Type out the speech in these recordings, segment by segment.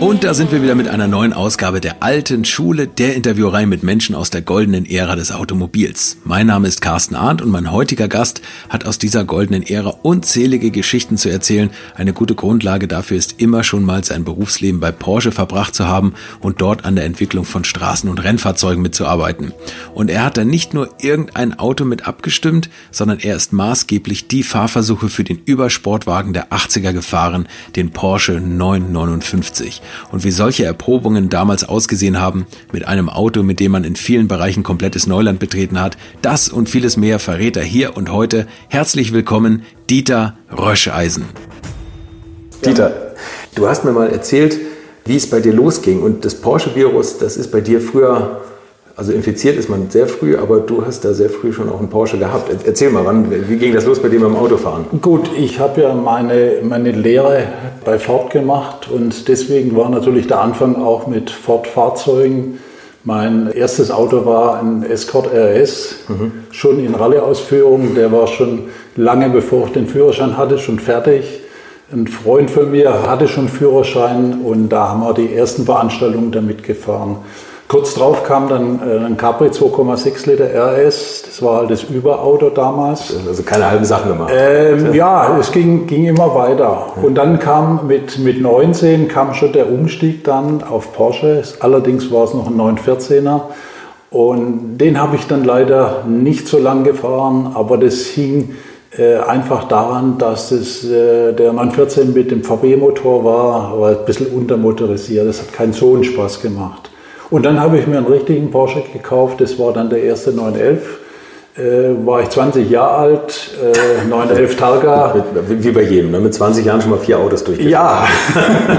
Und da sind wir wieder mit einer neuen Ausgabe der alten Schule, der Interviewreihe mit Menschen aus der goldenen Ära des Automobils. Mein Name ist Carsten Arndt und mein heutiger Gast hat aus dieser goldenen Ära unzählige Geschichten zu erzählen. Eine gute Grundlage dafür ist immer schon mal sein Berufsleben bei Porsche verbracht zu haben und dort an der Entwicklung von Straßen- und Rennfahrzeugen mitzuarbeiten. Und er hat dann nicht nur irgendein Auto mit abgestimmt, sondern er ist maßgeblich die Fahrversuche für den Übersportwagen der 80er gefahren, den Porsche 959 und wie solche Erprobungen damals ausgesehen haben, mit einem Auto, mit dem man in vielen Bereichen komplettes Neuland betreten hat. Das und vieles mehr verrät er hier und heute. Herzlich willkommen, Dieter Röscheisen. Dieter, du hast mir mal erzählt, wie es bei dir losging. Und das Porsche-Virus, das ist bei dir früher also infiziert ist man sehr früh, aber du hast da sehr früh schon auch einen Porsche gehabt. Erzähl mal, wann, wie ging das los bei dir beim Autofahren? Gut, ich habe ja meine, meine Lehre bei Ford gemacht und deswegen war natürlich der Anfang auch mit Ford-Fahrzeugen. Mein erstes Auto war ein Escort RS, mhm. schon in Rallye-Ausführung. Der war schon lange bevor ich den Führerschein hatte, schon fertig. Ein Freund von mir hatte schon Führerschein und da haben wir die ersten Veranstaltungen damit gefahren. Kurz drauf kam dann äh, ein Capri 2,6 Liter RS. Das war halt das Überauto damals. Also keine halben Sachen gemacht. Ähm, ja, es ging, ging immer weiter. Und dann kam mit, mit 19 kam schon der Umstieg dann auf Porsche. Allerdings war es noch ein 914er. Und den habe ich dann leider nicht so lang gefahren, aber das hing äh, einfach daran, dass es, äh, der 914 mit dem VW-Motor war, aber ein bisschen untermotorisiert. Das hat keinen so einen Spaß gemacht. Und dann habe ich mir einen richtigen Porsche gekauft. Das war dann der erste 911. Äh, war ich 20 Jahre alt, äh, 911 Targa. Wie bei jedem, ne? mit 20 Jahren schon mal vier Autos durchgeführt. Ja,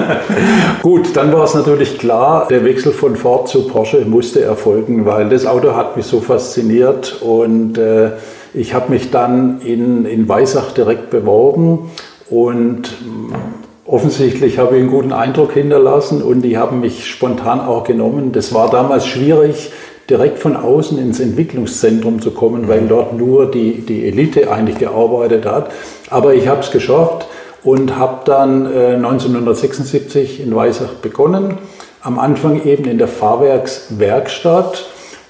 gut, dann war es natürlich klar, der Wechsel von Ford zu Porsche musste erfolgen, weil das Auto hat mich so fasziniert und äh, ich habe mich dann in, in Weissach direkt beworben und Offensichtlich habe ich einen guten Eindruck hinterlassen und die haben mich spontan auch genommen. Das war damals schwierig, direkt von außen ins Entwicklungszentrum zu kommen, weil dort nur die, die Elite eigentlich gearbeitet hat. Aber ich habe es geschafft und habe dann äh, 1976 in Weissach begonnen. Am Anfang eben in der Fahrwerkswerkstatt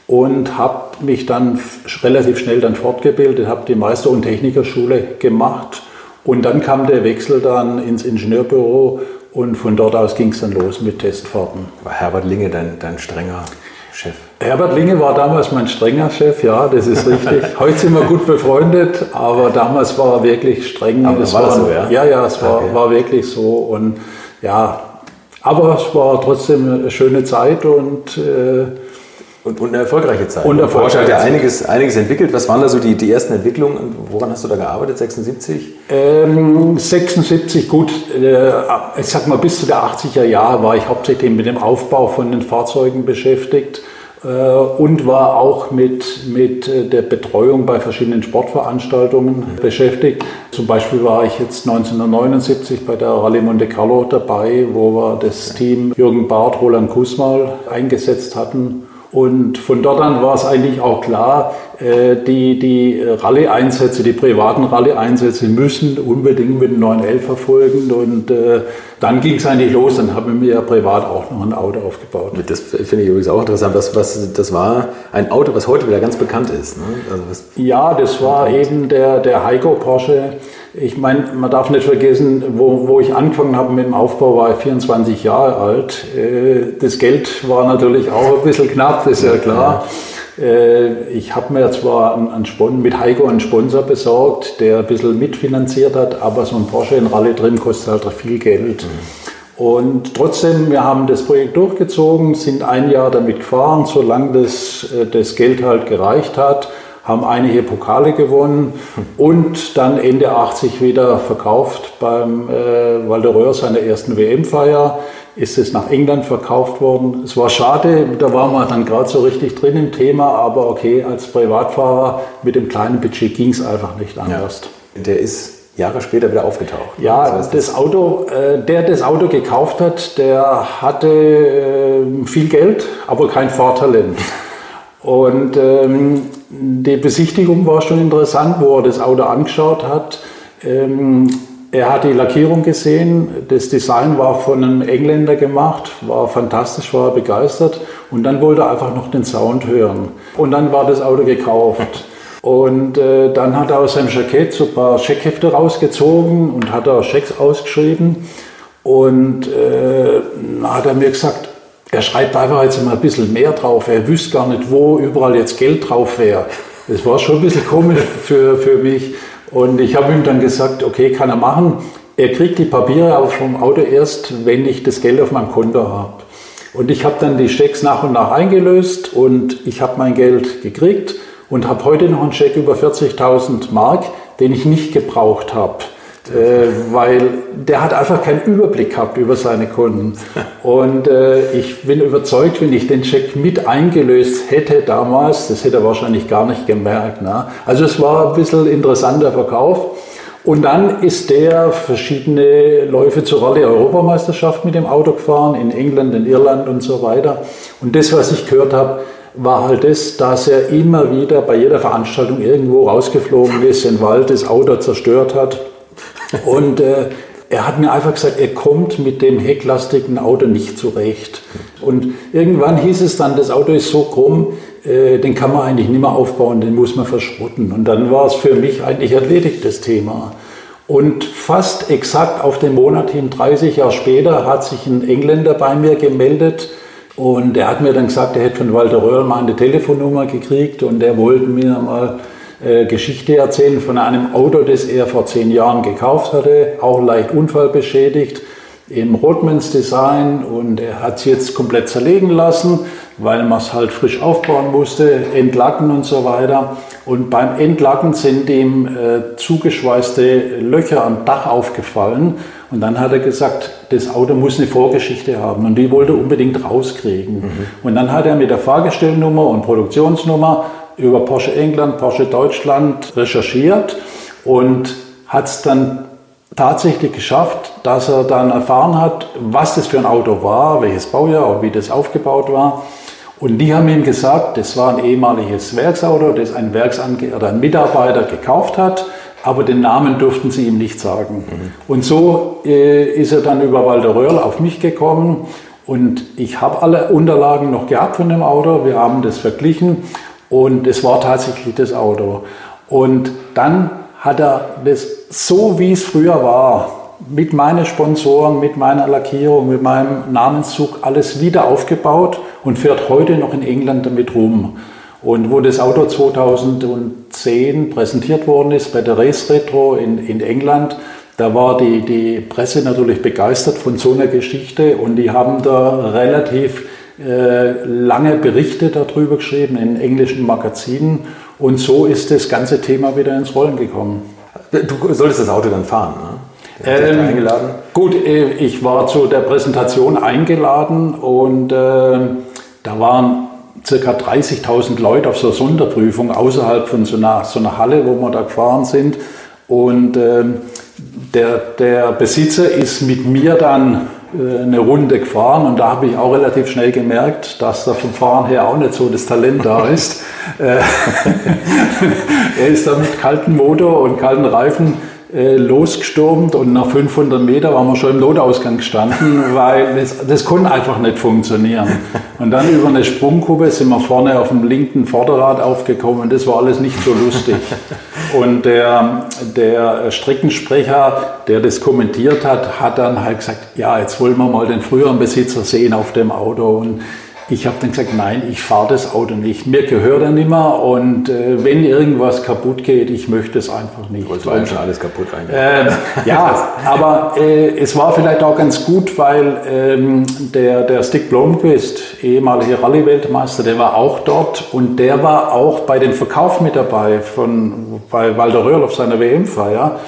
und habe mich dann relativ schnell dann fortgebildet, habe die Meister- und Technikerschule gemacht und dann kam der Wechsel dann ins Ingenieurbüro und von dort aus ging es dann los mit Testfahrten. War Herbert Linge dein, dein strenger Chef? Herbert Linge war damals mein strenger Chef, ja, das ist richtig. Heute sind wir gut befreundet, aber damals war er wirklich streng. Aber es war, war so, ja? Ja, ja, es war, okay. war wirklich so. Und ja, aber es war trotzdem eine schöne Zeit und äh, und, und, eine erfolgreiche Zeit. Und erfolgreiche Porsche hat ja einiges, einiges entwickelt. Was waren da so die, die ersten Entwicklungen? Woran hast du da gearbeitet? 76? Ähm, 76, gut. Äh, ich sag mal, bis zu der 80er Jahre war ich hauptsächlich mit dem Aufbau von den Fahrzeugen beschäftigt äh, und war auch mit, mit äh, der Betreuung bei verschiedenen Sportveranstaltungen mhm. beschäftigt. Zum Beispiel war ich jetzt 1979 bei der Rallye Monte Carlo dabei, wo wir das Team Jürgen Barth, Roland Kusmal eingesetzt hatten. Und von dort an war es eigentlich auch klar, äh, die, die Rallye-Einsätze, die privaten Rallye-Einsätze müssen unbedingt mit dem 911 verfolgen. Und äh, dann ging es eigentlich los, dann haben wir mir privat auch noch ein Auto aufgebaut. Das finde ich übrigens auch interessant. Das, was, das war ein Auto, was heute wieder ganz bekannt ist. Ne? Also ja, das war eben der, der Heiko Porsche ich meine, man darf nicht vergessen, wo, wo ich angefangen habe mit dem Aufbau, war ich 24 Jahre alt. Äh, das Geld war natürlich auch ein bisschen knapp, das ist ja klar. Äh, ich habe mir zwar einen Spon mit Heiko einen Sponsor besorgt, der ein bisschen mitfinanziert hat, aber so ein Porsche in Rallye drin kostet halt viel Geld. Und trotzdem, wir haben das Projekt durchgezogen, sind ein Jahr damit gefahren, solange das, äh, das Geld halt gereicht hat haben einige Pokale gewonnen und dann Ende 80 wieder verkauft beim äh, Walter Röhr seiner ersten WM-Feier. Ist es nach England verkauft worden. Es war schade, da waren wir dann gerade so richtig drin im Thema, aber okay, als Privatfahrer mit dem kleinen Budget ging es einfach nicht anders. Ja. Der ist Jahre später wieder aufgetaucht. Ja, das, heißt, das Auto, äh, der das Auto gekauft hat, der hatte äh, viel Geld, aber kein Fahrtalent. Und ähm, die Besichtigung war schon interessant, wo er das Auto angeschaut hat. Ähm, er hat die Lackierung gesehen, das Design war von einem Engländer gemacht, war fantastisch, war begeistert und dann wollte er einfach noch den Sound hören. Und dann war das Auto gekauft. Und äh, dann hat er aus seinem Jackett so ein paar Scheckhefte rausgezogen und hat da Schecks ausgeschrieben. Und äh, hat er mir gesagt, er schreibt einfach jetzt mal ein bisschen mehr drauf. Er wüsste gar nicht, wo überall jetzt Geld drauf wäre. Das war schon ein bisschen komisch für, für mich. Und ich habe ihm dann gesagt, okay, kann er machen. Er kriegt die Papiere aber vom Auto erst, wenn ich das Geld auf meinem Konto habe. Und ich habe dann die Schecks nach und nach eingelöst und ich habe mein Geld gekriegt und habe heute noch einen Scheck über 40.000 Mark, den ich nicht gebraucht habe. Äh, weil der hat einfach keinen Überblick gehabt über seine Kunden. Und äh, ich bin überzeugt, wenn ich den Scheck mit eingelöst hätte damals, das hätte er wahrscheinlich gar nicht gemerkt. Ne? Also es war ein bisschen interessanter Verkauf. Und dann ist der verschiedene Läufe zur Rallye-Europameisterschaft mit dem Auto gefahren, in England, in Irland und so weiter. Und das, was ich gehört habe, war halt das, dass er immer wieder bei jeder Veranstaltung irgendwo rausgeflogen ist, den Wald, das Auto zerstört hat und äh, er hat mir einfach gesagt, er kommt mit dem hecklastigen Auto nicht zurecht. Und irgendwann hieß es dann, das Auto ist so krumm, äh, den kann man eigentlich nicht mehr aufbauen, den muss man verschrotten. Und dann war es für mich eigentlich erledigt, das Thema. Und fast exakt auf den Monat hin, 30 Jahre später, hat sich ein Engländer bei mir gemeldet und er hat mir dann gesagt, er hätte von Walter Röhrl mal eine Telefonnummer gekriegt und er wollte mir mal äh, Geschichte erzählen von einem Auto, das er vor zehn Jahren gekauft hatte, auch leicht unfallbeschädigt im Rodmans Design und er hat es jetzt komplett zerlegen lassen, weil man es halt frisch aufbauen musste, entlacken und so weiter. Und beim Entlacken sind ihm äh, zugeschweißte Löcher am Dach aufgefallen und dann hat er gesagt, das Auto muss eine Vorgeschichte haben und die wollte er unbedingt rauskriegen. Mhm. Und dann hat er mit der Fahrgestellnummer und Produktionsnummer über Porsche England, Porsche Deutschland recherchiert und hat es dann tatsächlich geschafft, dass er dann erfahren hat, was das für ein Auto war, welches Baujahr und wie das aufgebaut war. Und die haben ihm gesagt, das war ein ehemaliges Werksauto, das ein, Werksange oder ein Mitarbeiter gekauft hat, aber den Namen durften sie ihm nicht sagen. Mhm. Und so äh, ist er dann über Walter Röhrl auf mich gekommen und ich habe alle Unterlagen noch gehabt von dem Auto. Wir haben das verglichen und es war tatsächlich das Auto. Und dann hat er das so, wie es früher war, mit meinen Sponsoren, mit meiner Lackierung, mit meinem Namenszug alles wieder aufgebaut und fährt heute noch in England damit rum. Und wo das Auto 2010 präsentiert worden ist bei der Race Retro in, in England, da war die, die Presse natürlich begeistert von so einer Geschichte und die haben da relativ lange Berichte darüber geschrieben in englischen Magazinen und so ist das ganze Thema wieder ins Rollen gekommen. Du solltest das Auto dann fahren, ne? Ähm, eingeladen? Gut, äh, ich war zu der Präsentation eingeladen und äh, da waren ca. 30.000 Leute auf so einer Sonderprüfung außerhalb von so einer, so einer Halle, wo wir da gefahren sind. Und äh, der, der Besitzer ist mit mir dann äh, eine Runde gefahren und da habe ich auch relativ schnell gemerkt, dass da vom Fahren her auch nicht so das Talent da ist. Äh, er ist da mit kaltem Motor und kalten Reifen äh, losgestürmt und nach 500 Meter waren wir schon im Notausgang gestanden, weil das, das konnte einfach nicht funktionieren. Und dann über eine Sprungkuppe sind wir vorne auf dem linken Vorderrad aufgekommen und das war alles nicht so lustig. Und der, der Streckensprecher, der das kommentiert hat, hat dann halt gesagt, ja, jetzt wollen wir mal den früheren Besitzer sehen auf dem Auto. Und ich habe dann gesagt, nein, ich fahre das Auto nicht. Mir gehört er nicht mehr und äh, wenn irgendwas kaputt geht, ich möchte es einfach nicht. Wolltest du schon alles kaputt rein? Äh, ja, aber äh, es war vielleicht auch ganz gut, weil ähm, der, der Stick Blomqvist, ehemaliger Rallye-Weltmeister, der war auch dort und der war auch bei dem Verkauf mit dabei von, bei Walter Röhrl auf seiner WM-Feier.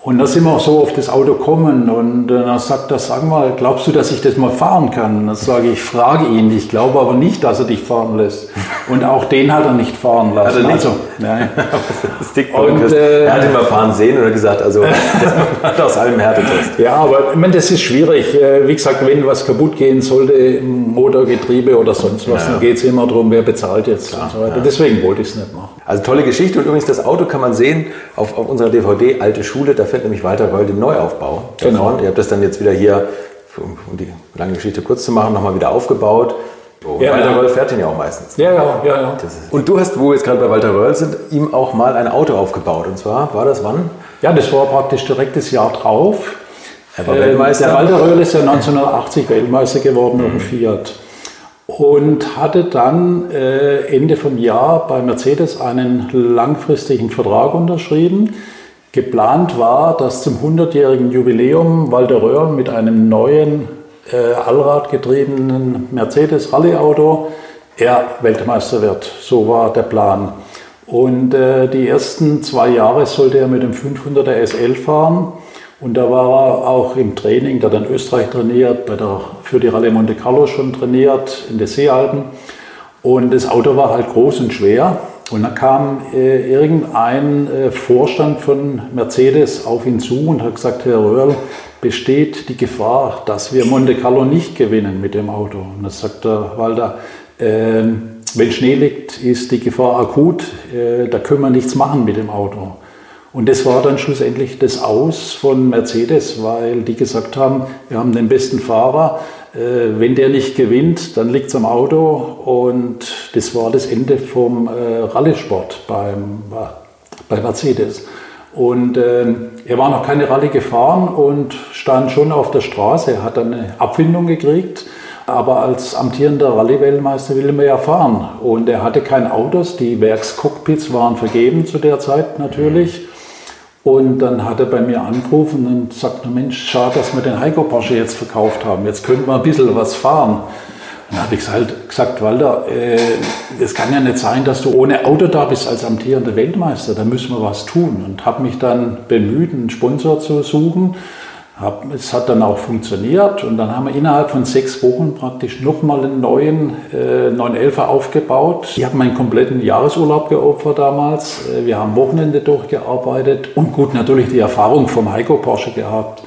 Und da sind wir auch so auf das Auto gekommen und äh, dann sagt er, sag mal, glaubst du, dass ich das mal fahren kann? Dann sage ich, frage ihn, ich glaube aber nicht, dass er dich fahren lässt. Und auch den hat er nicht fahren lassen. Hat er nicht? Also, nein. und, äh, er hat ihn mal fahren sehen hat gesagt, also hat aus allem Härtetest. Ja, aber ich meine, das ist schwierig. Äh, wie gesagt, wenn was kaputt gehen sollte, im Motorgetriebe oder sonst was, ja. dann geht es immer darum, wer bezahlt jetzt Klar, und so weiter. Ja. Deswegen wollte ich es nicht machen. Also tolle Geschichte und übrigens das Auto kann man sehen auf, auf unserer DVD Alte Schule, da fährt nämlich Walter Röll den Neuaufbau. Genau. Ihr habt das dann jetzt wieder hier, um die lange Geschichte kurz zu machen, nochmal wieder aufgebaut. Oh, ja, Walter ja. Röll fährt ihn ja auch meistens. Ja, ja, ja. ja. Und du hast, wo wir jetzt gerade bei Walter Röll sind, ihm auch mal ein Auto aufgebaut. Und zwar, war das wann? Ja, das war praktisch direkt das Jahr drauf. Er war Weltmeister. Der Walter Röll ist ja 1980 Weltmeister geworden mhm. auf dem Fiat und hatte dann äh, Ende vom Jahr bei Mercedes einen langfristigen Vertrag unterschrieben. Geplant war, dass zum 100-jährigen Jubiläum Walter Röhrl mit einem neuen äh, allradgetriebenen Mercedes Rallye-Auto er Weltmeister wird. So war der Plan. Und äh, die ersten zwei Jahre sollte er mit dem 500er SL fahren. Und da war er auch im Training, der in Österreich trainiert, bei der, für die Rallye Monte Carlo schon trainiert, in den Seealpen. Und das Auto war halt groß und schwer. Und dann kam äh, irgendein äh, Vorstand von Mercedes auf ihn zu und hat gesagt, Herr Röhrl, besteht die Gefahr, dass wir Monte Carlo nicht gewinnen mit dem Auto. Und dann sagt der Walter, äh, wenn Schnee liegt, ist die Gefahr akut, äh, da können wir nichts machen mit dem Auto. Und das war dann schlussendlich das Aus von Mercedes, weil die gesagt haben, wir haben den besten Fahrer, äh, wenn der nicht gewinnt, dann liegt es am Auto. Und das war das Ende vom äh, Rallye-Sport beim, bei Mercedes. Und äh, er war noch keine Rallye gefahren und stand schon auf der Straße. Er hat dann eine Abfindung gekriegt. Aber als amtierender Rallye-Weltmeister will er ja fahren. Und er hatte kein Autos. Die Werkscockpits waren vergeben zu der Zeit natürlich. Und dann hat er bei mir angerufen und sagt, Mensch, schade, dass wir den Heiko Porsche jetzt verkauft haben. Jetzt könnten wir ein bisschen was fahren. Dann habe ich halt gesagt, Walter, es äh, kann ja nicht sein, dass du ohne Auto da bist als amtierender Weltmeister. Da müssen wir was tun. Und habe mich dann bemüht, einen Sponsor zu suchen. Hab, es hat dann auch funktioniert und dann haben wir innerhalb von sechs Wochen praktisch nochmal einen neuen äh, 911er aufgebaut. Ich habe meinen kompletten Jahresurlaub geopfert damals. Äh, wir haben Wochenende durchgearbeitet und gut natürlich die Erfahrung vom Heiko Porsche gehabt.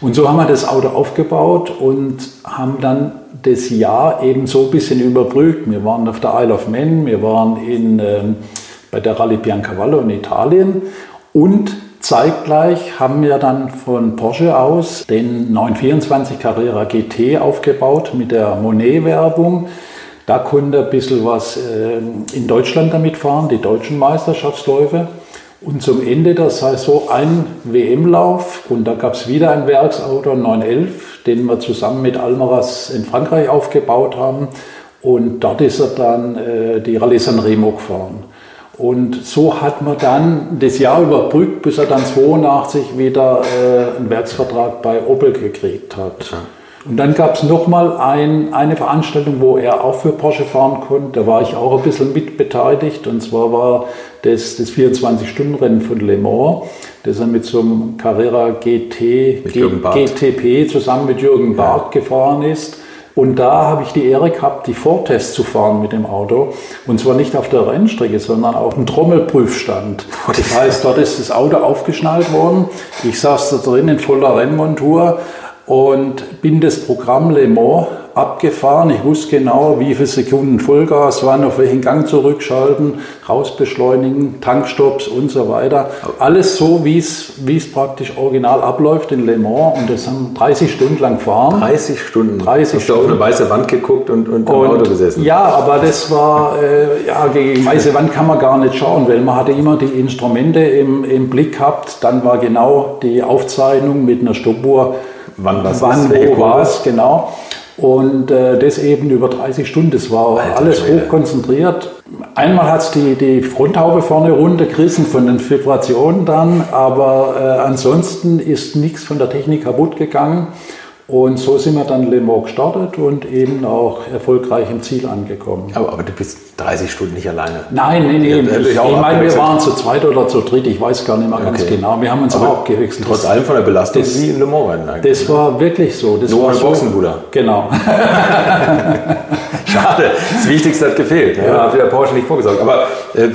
Und so haben wir das Auto aufgebaut und haben dann das Jahr eben so ein bisschen überbrückt. Wir waren auf der Isle of Man, wir waren in, äh, bei der Rallye Biancavallo in Italien und Zeitgleich haben wir dann von Porsche aus den 924 Carrera GT aufgebaut mit der Monet-Werbung. Da konnte ein bisschen was ähm, in Deutschland damit fahren, die deutschen Meisterschaftsläufe. Und zum Ende der Saison ein WM-Lauf und da gab es wieder ein Werksauto 911, den wir zusammen mit Almaras in Frankreich aufgebaut haben. Und dort ist er dann äh, die Rallye San Remo gefahren. Und so hat man dann das Jahr überbrückt, bis er dann 82 wieder äh, einen Werksvertrag bei Opel gekriegt hat. Und dann gab es nochmal ein, eine Veranstaltung, wo er auch für Porsche fahren konnte. Da war ich auch ein bisschen mit beteiligt. Und zwar war das das 24-Stunden-Rennen von Le Mans, das er mit so einem Carrera GT, GTP zusammen mit Jürgen Barth ja. gefahren ist. Und da habe ich die Ehre gehabt, die Vortests zu fahren mit dem Auto. Und zwar nicht auf der Rennstrecke, sondern auf dem Trommelprüfstand. Das heißt, dort ist das Auto aufgeschnallt worden. Ich saß da drin in voller Rennmontur und bin das Programm Le Mans abgefahren. Ich wusste genau, wie viele Sekunden Vollgas waren, auf welchen Gang zurückschalten, rausbeschleunigen, Tankstops und so weiter. Alles so, wie es, praktisch original abläuft in Le Mans. Und das haben 30 Stunden lang gefahren. 30 Stunden? 30 Hast Stunden. du auf eine weiße Wand geguckt und, und im und, Auto gesessen? Ja, aber das war, äh, ja, gegen weiße Wand kann man gar nicht schauen, weil man hatte immer die Instrumente im, im Blick gehabt. Dann war genau die Aufzeichnung mit einer Stoppuhr. Wann was Wann, wo war es, genau. Und äh, das eben über 30 Stunden. Das war Alter, alles hoch konzentriert. Einmal hat es die, die Fronthaube vorne runtergerissen von den Vibrationen dann, aber äh, ansonsten ist nichts von der Technik kaputt gegangen. Und so sind wir dann Le Mans gestartet und eben auch erfolgreich im Ziel angekommen. Aber, aber du bist 30 Stunden nicht alleine? Nein, nein, nein. Ich, ich meine, wir waren zu zweit oder zu dritt, ich weiß gar nicht mehr okay. ganz genau. Wir haben uns aber auch abgewechselt. Trotz allem von der Belastung das, wie in Le Mans eigentlich. Das war wirklich so. Das Nur war so, Boxenbruder. Genau. Schade, das Wichtigste hat gefehlt. Ja. Hat wieder Porsche nicht vorgesorgt. Aber äh,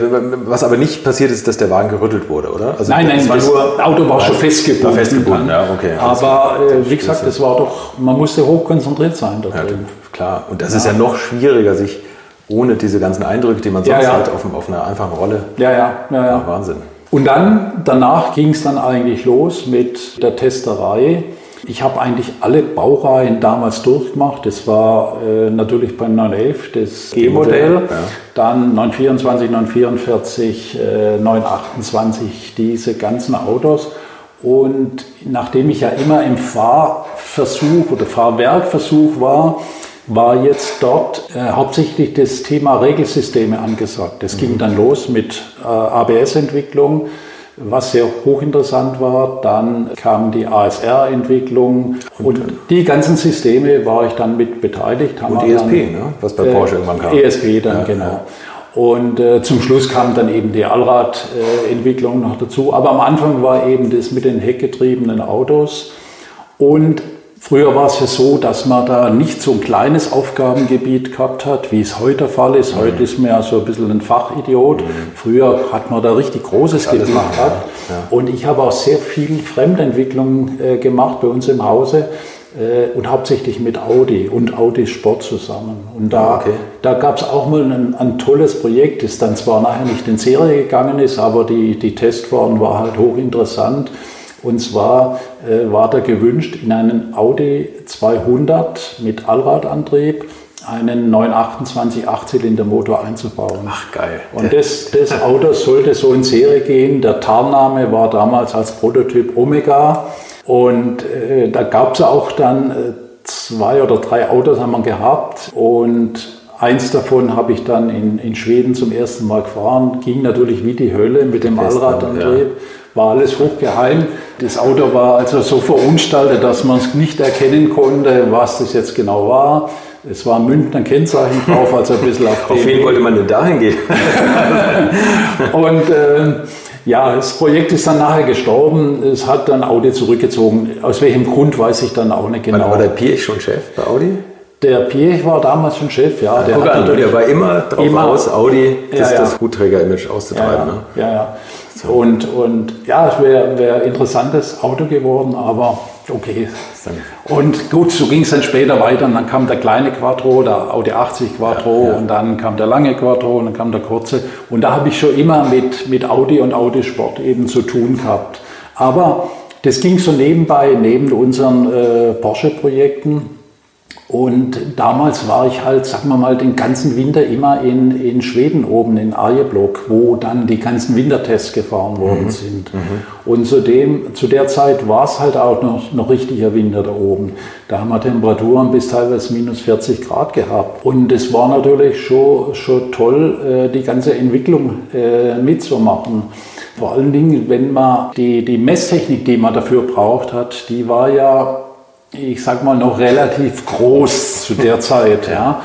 was aber nicht passiert ist, dass der Wagen gerüttelt wurde, oder? Also nein, nein, das nur, Auto war schon festgebunden. War festgebunden, ja, okay. Aber äh, wie gesagt, es war doch, man musste hochkonzentriert sein drin. Ja, klar, und das ja. ist ja noch schwieriger, sich ohne diese ganzen Eindrücke, die man sonst ja, hat, auf, auf, einer einfachen Rolle. Ja, ja, ja. ja. Wahnsinn. Und dann, danach ging es dann eigentlich los mit der Testerei. Ich habe eigentlich alle Baureihen damals durchgemacht. Das war äh, natürlich beim 911 das G-Modell, ja. dann 924, 944, äh, 928, diese ganzen Autos. Und nachdem ich ja immer im Fahrversuch oder Fahrwerkversuch war, war jetzt dort äh, hauptsächlich das Thema Regelsysteme angesagt. Das mhm. ging dann los mit äh, ABS-Entwicklung, was sehr hochinteressant war. Dann kam die ASR-Entwicklung und, und, die ganzen Systeme war ich dann mit beteiligt. und ESP, dann, ne? was bei Porsche äh, irgendwann kam. ESP dann, ja, genau. Ja. Und äh, zum Schluss kam dann eben die Allradentwicklung noch dazu. Aber am Anfang war eben das mit den heckgetriebenen Autos. Und Früher war es ja so, dass man da nicht so ein kleines Aufgabengebiet gehabt hat, wie es heute der Fall ist. Heute ist man ja so ein bisschen ein Fachidiot. Mhm. Früher hat man da richtig großes Gebiet gehabt. Und ich habe auch sehr viel Fremdentwicklung äh, gemacht bei uns im Hause äh, und hauptsächlich mit Audi und Audi Sport zusammen. Und da, okay. da gab es auch mal ein, ein, tolles Projekt, das dann zwar nachher nicht in Serie gegangen ist, aber die, die Testfahren war halt hochinteressant. Und zwar äh, war da gewünscht, in einen Audi 200 mit Allradantrieb einen 928 Achtzylinder-Motor einzubauen. Ach geil. Und das, das Auto sollte so in Serie gehen. Der Tarnname war damals als Prototyp Omega. Und äh, da gab es auch dann äh, zwei oder drei Autos haben wir gehabt. Und eins davon habe ich dann in, in Schweden zum ersten Mal gefahren. Ging natürlich wie die Hölle mit dem Allradantrieb. Ja war alles hochgeheim. Das Auto war also so verunstaltet, dass man es nicht erkennen konnte, was das jetzt genau war. Es war ein Münchner Kennzeichen drauf, also ein bisschen auf Auf wen wollte man denn dahin gehen? und äh, ja, das Projekt ist dann nachher gestorben. Es hat dann Audi zurückgezogen. Aus welchem Grund weiß ich dann auch nicht genau. War der Piech schon Chef bei Audi? Der Piech war damals schon Chef, ja. Der, ja, an, der war immer drauf immer, aus, Audi das, ja, ja. das Hutträger-Image auszutreiben. Ja, ne? ja. ja. So. Und, und ja, es wäre wär ein interessantes Auto geworden, aber okay. Und gut, so ging es dann später weiter. Und dann kam der kleine Quattro, der Audi 80 Quattro, ja, ja. und dann kam der lange Quattro und dann kam der kurze. Und da habe ich schon immer mit, mit Audi und Audi Sport eben zu tun gehabt. Aber das ging so nebenbei, neben unseren äh, Porsche-Projekten. Und damals war ich halt, sagen wir mal, den ganzen Winter immer in, in Schweden oben, in Arjeblok, wo dann die ganzen Wintertests gefahren worden mhm. sind. Mhm. Und zudem, zu der Zeit war es halt auch noch, noch richtiger Winter da oben. Da haben wir Temperaturen bis teilweise minus 40 Grad gehabt. Und es war natürlich schon, schon toll, äh, die ganze Entwicklung äh, mitzumachen. Vor allen Dingen, wenn man die, die Messtechnik, die man dafür braucht hat, die war ja ich sag mal, noch relativ groß zu der Zeit. Ja.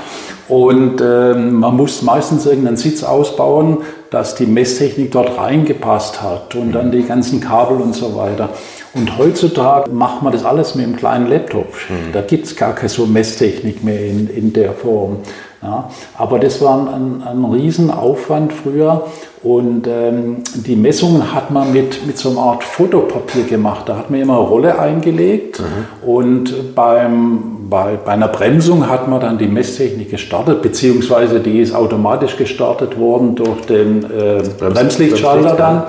Und ähm, man muss meistens irgendeinen Sitz ausbauen, dass die Messtechnik dort reingepasst hat und dann die ganzen Kabel und so weiter. Und heutzutage macht man das alles mit einem kleinen Laptop. Mhm. Da gibt es gar keine so Messtechnik mehr in, in der Form. Ja, aber das war ein, ein Riesenaufwand früher und ähm, die Messungen hat man mit, mit so einer Art Fotopapier gemacht. Da hat man immer eine Rolle eingelegt mhm. und beim, bei, bei einer Bremsung hat man dann die Messtechnik gestartet, beziehungsweise die ist automatisch gestartet worden durch den äh, Bremslichtschalter dann.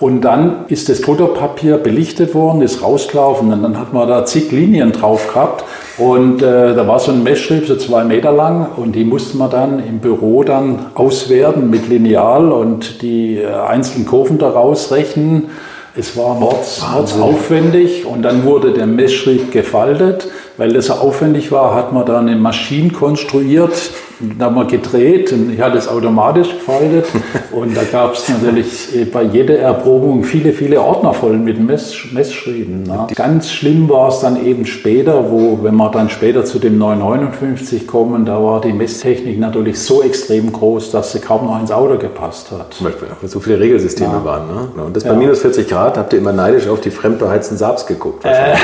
Und dann ist das Fotopapier belichtet worden, ist rausgelaufen und dann hat man da zig Linien drauf gehabt. Und äh, da war so ein Messschrieb, so zwei Meter lang, und die musste man dann im Büro dann auswerten mit Lineal und die äh, einzelnen Kurven daraus rechnen. Es war mords, mords aufwendig und dann wurde der Messschrieb gefaltet. Weil das so aufwendig war, hat man dann eine Maschine konstruiert, da haben wir gedreht und ich hatte es automatisch gefaltet. und da gab es natürlich äh, bei jeder Erprobung viele, viele Ordner voll mit Mess, Messschrieben. Ne? Ganz schlimm war es dann eben später, wo, wenn wir dann später zu dem 959 kommen, da war die Messtechnik natürlich so extrem groß, dass sie kaum noch ins Auto gepasst hat. Weil so viele Regelsysteme ja. waren. Ne? Und das bei ja. minus 40 Grad habt ihr immer neidisch auf die fremdbeheizten Saabs geguckt. Äh,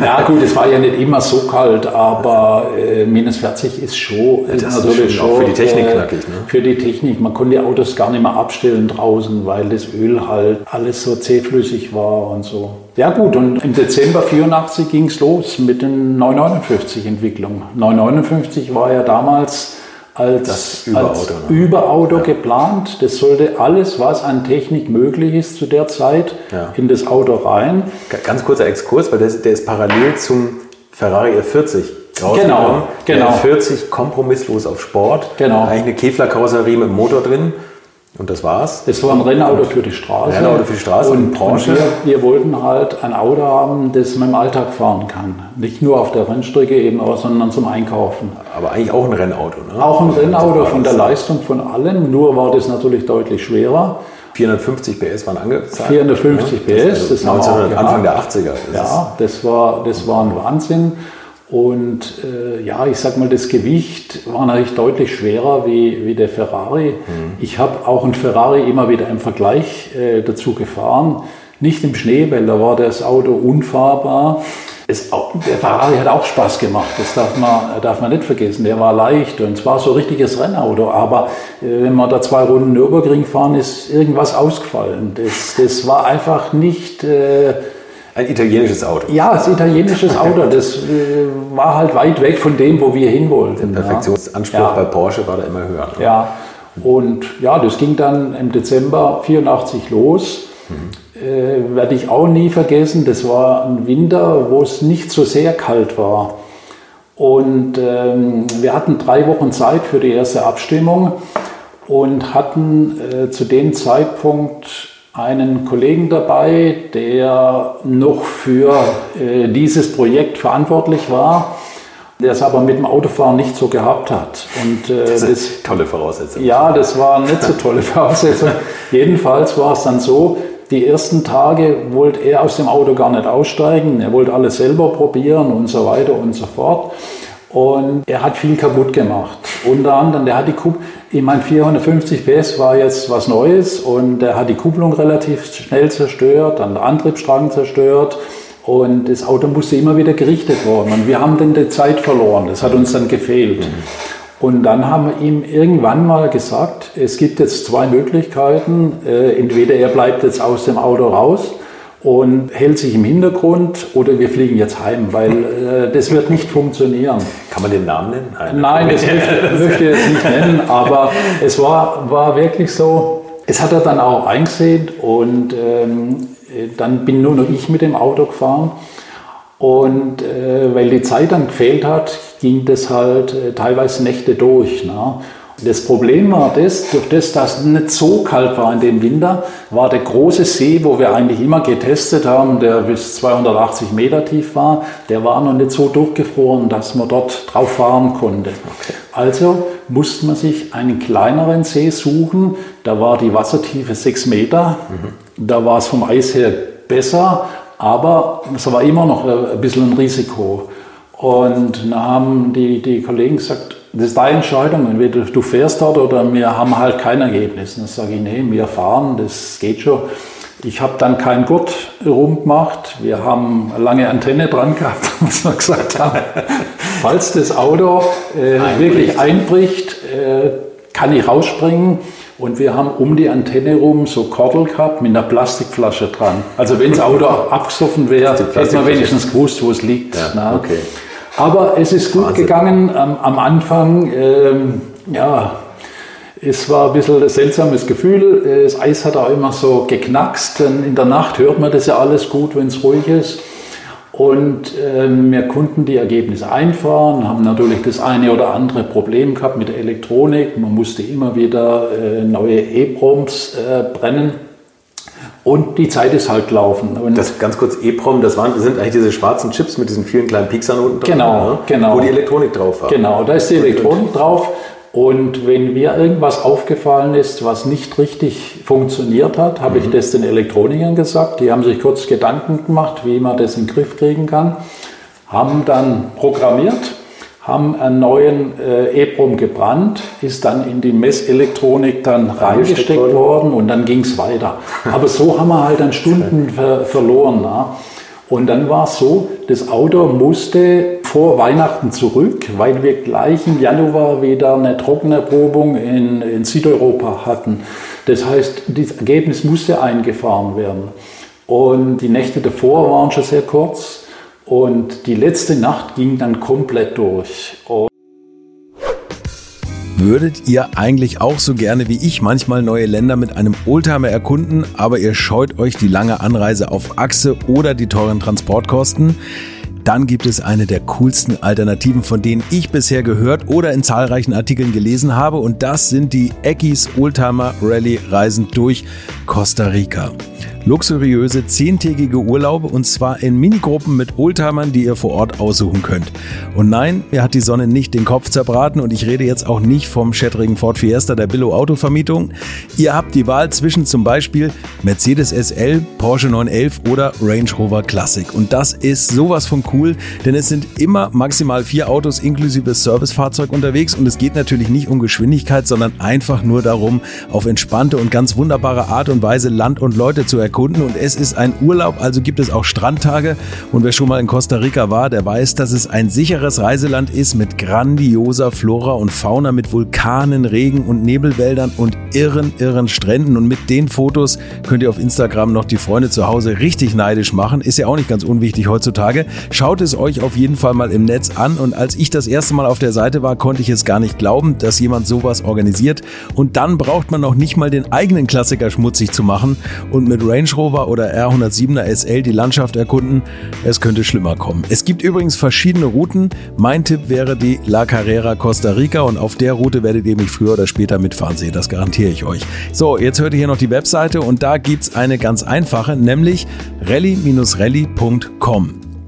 ja gut, es war ja nicht immer so kalt, aber äh, minus 40 ist schon das ist natürlich schon, auch für die Technik äh, knackig. Ne? Für die Technik. Man konnte die Autos gar nicht mehr abstellen draußen, weil das Öl halt alles so zähflüssig war und so. Ja gut, und im Dezember 84 ging es los mit den 959-Entwicklungen. 959 war ja damals als, Überauto, als ne? Überauto ja. geplant. Das sollte alles, was an Technik möglich ist zu der Zeit, ja. in das Auto rein. Ganz kurzer Exkurs, weil der, der ist parallel zum Ferrari F40 Genau, genau. 40 kompromisslos auf Sport. Genau. Eigentlich eine Kevlar-Karosserie mit Motor drin. Und das war's. Das war ein Rennauto für die Straße. Rennauto für die Straße und Porsche. Und wir, wir, wollten halt ein Auto haben, das man im Alltag fahren kann. Nicht nur auf der Rennstrecke eben, aber sondern zum Einkaufen. Aber eigentlich auch ein Rennauto, ne? Auch ein Rennauto von der Leistung von allem. Nur war das natürlich deutlich schwerer. 450 PS waren angezeigt. 450 PS, das, das 1900, Anfang der 80er. Das ja, das war, das war ein Wahnsinn. Und äh, ja, ich sag mal, das Gewicht war natürlich deutlich schwerer wie, wie der Ferrari. Mhm. Ich habe auch einen Ferrari immer wieder im Vergleich äh, dazu gefahren. Nicht im Schnee, weil da war das Auto unfahrbar. Es, der Ferrari hat auch Spaß gemacht, das darf man, darf man nicht vergessen. Der war leicht und es war so ein richtiges Rennauto. Aber äh, wenn wir da zwei Runden Nürburgring fahren, ist irgendwas ausgefallen. Das, das war einfach nicht... Äh, ein italienisches Auto. Ja, das italienisches Auto. Das äh, war halt weit weg von dem, wo wir hin wollten. Der Perfektionsanspruch ja. bei Porsche war da immer höher. Ne? Ja, und ja, das ging dann im Dezember 84 los. Mhm. Äh, Werde ich auch nie vergessen. Das war ein Winter, wo es nicht so sehr kalt war. Und ähm, wir hatten drei Wochen Zeit für die erste Abstimmung und hatten äh, zu dem Zeitpunkt einen Kollegen dabei, der noch für äh, dieses Projekt verantwortlich war, der es aber mit dem Autofahren nicht so gehabt hat. Und, äh, das ist tolle Voraussetzung. Ja, das war nicht so tolle Voraussetzung. Jedenfalls war es dann so, die ersten Tage wollte er aus dem Auto gar nicht aussteigen, er wollte alles selber probieren und so weiter und so fort. Und er hat viel kaputt gemacht. Unter anderem, der hat die Kupplung, ich meine, 450 PS war jetzt was Neues und er hat die Kupplung relativ schnell zerstört, dann der Antriebsstrang zerstört und das Auto musste immer wieder gerichtet worden. Und wir haben dann die Zeit verloren, das hat uns dann gefehlt. Mhm. Und dann haben wir ihm irgendwann mal gesagt, es gibt jetzt zwei Möglichkeiten. Äh, entweder er bleibt jetzt aus dem Auto raus und hält sich im Hintergrund oder wir fliegen jetzt heim, weil äh, das wird nicht funktionieren. Kann man den Namen nennen? Nein, Nein das möchte, möchte ich jetzt nicht nennen, aber es war, war wirklich so, es hat er dann auch eingesehen und ähm, dann bin nur noch ich mit dem Auto gefahren. Und äh, weil die Zeit dann gefehlt hat, ging das halt äh, teilweise Nächte durch. Ne? Das Problem war das, durch das, dass es nicht so kalt war in dem Winter, war der große See, wo wir eigentlich immer getestet haben, der bis 280 Meter tief war, der war noch nicht so durchgefroren, dass man dort drauf fahren konnte. Okay. Also musste man sich einen kleineren See suchen, da war die Wassertiefe 6 Meter, mhm. da war es vom Eis her besser, aber es war immer noch ein bisschen ein Risiko. Und dann haben die, die Kollegen gesagt, das ist deine Entscheidung, entweder du fährst dort oder wir haben halt kein Ergebnis. Und dann sage ich, nee, wir fahren, das geht schon. Ich habe dann keinen Gurt rumgemacht. Wir haben eine lange Antenne dran gehabt, was wir gesagt haben. Falls das Auto äh, wirklich einbricht, äh, kann ich rausspringen. Und wir haben um die Antenne rum so Kordel gehabt mit einer Plastikflasche dran. Also wenn das Auto abgesoffen wäre, hätte man wenigstens gewusst, wo es liegt. Ja, okay. Aber es ist gut Wahnsinn. gegangen. Ähm, am Anfang, ähm, ja, es war ein bisschen ein seltsames Gefühl. Das Eis hat auch immer so geknackst. In der Nacht hört man das ja alles gut, wenn es ruhig ist. Und ähm, wir konnten die Ergebnisse einfahren, haben natürlich das eine oder andere Problem gehabt mit der Elektronik. Man musste immer wieder äh, neue E-Proms äh, brennen. Und die Zeit ist halt gelaufen. Und das ganz kurz EPROM, das waren, sind eigentlich diese schwarzen Chips mit diesen vielen kleinen Pixern unten genau, ne? genau. wo die Elektronik drauf war. Genau, da ist die Elektronik drauf. Und wenn mir irgendwas aufgefallen ist, was nicht richtig funktioniert hat, habe mhm. ich das den Elektronikern gesagt. Die haben sich kurz Gedanken gemacht, wie man das in den Griff kriegen kann, haben dann programmiert haben einen neuen äh, EPROM gebrannt, ist dann in die Messelektronik dann reingesteckt worden und dann ging es weiter. Aber so haben wir halt dann Stunden ver verloren. Na? Und dann war es so, das Auto musste vor Weihnachten zurück, weil wir gleich im Januar wieder eine Trockenerprobung in, in Südeuropa hatten. Das heißt, das Ergebnis musste eingefahren werden. Und die Nächte davor waren schon sehr kurz. Und die letzte Nacht ging dann komplett durch. Und Würdet ihr eigentlich auch so gerne wie ich manchmal neue Länder mit einem Oldtimer erkunden, aber ihr scheut euch die lange Anreise auf Achse oder die teuren Transportkosten? Dann gibt es eine der coolsten Alternativen, von denen ich bisher gehört oder in zahlreichen Artikeln gelesen habe und das sind die Eckis Oldtimer Rally Reisen durch Costa Rica luxuriöse zehntägige Urlaube und zwar in Minigruppen mit Oldtimern, die ihr vor Ort aussuchen könnt. Und nein, mir hat die Sonne nicht den Kopf zerbraten und ich rede jetzt auch nicht vom schättrigen Ford Fiesta der Billo Autovermietung. Ihr habt die Wahl zwischen zum Beispiel Mercedes SL, Porsche 911 oder Range Rover Classic. Und das ist sowas von cool, denn es sind immer maximal vier Autos inklusive Servicefahrzeug unterwegs und es geht natürlich nicht um Geschwindigkeit, sondern einfach nur darum, auf entspannte und ganz wunderbare Art und Weise Land und Leute zu erkunden und es ist ein Urlaub, also gibt es auch Strandtage. Und wer schon mal in Costa Rica war, der weiß, dass es ein sicheres Reiseland ist mit grandioser Flora und Fauna, mit Vulkanen, Regen und Nebelwäldern und irren, irren Stränden. Und mit den Fotos könnt ihr auf Instagram noch die Freunde zu Hause richtig neidisch machen. Ist ja auch nicht ganz unwichtig heutzutage. Schaut es euch auf jeden Fall mal im Netz an. Und als ich das erste Mal auf der Seite war, konnte ich es gar nicht glauben, dass jemand sowas organisiert. Und dann braucht man noch nicht mal den eigenen Klassiker schmutzig zu machen. Und mit Range Rover oder R107er SL die Landschaft erkunden. Es könnte schlimmer kommen. Es gibt übrigens verschiedene Routen. Mein Tipp wäre die La Carrera Costa Rica und auf der Route werdet ihr mich früher oder später mitfahren sehen. Das garantiere ich euch. So, jetzt hört ihr hier noch die Webseite und da gibt es eine ganz einfache, nämlich rally-rally.com.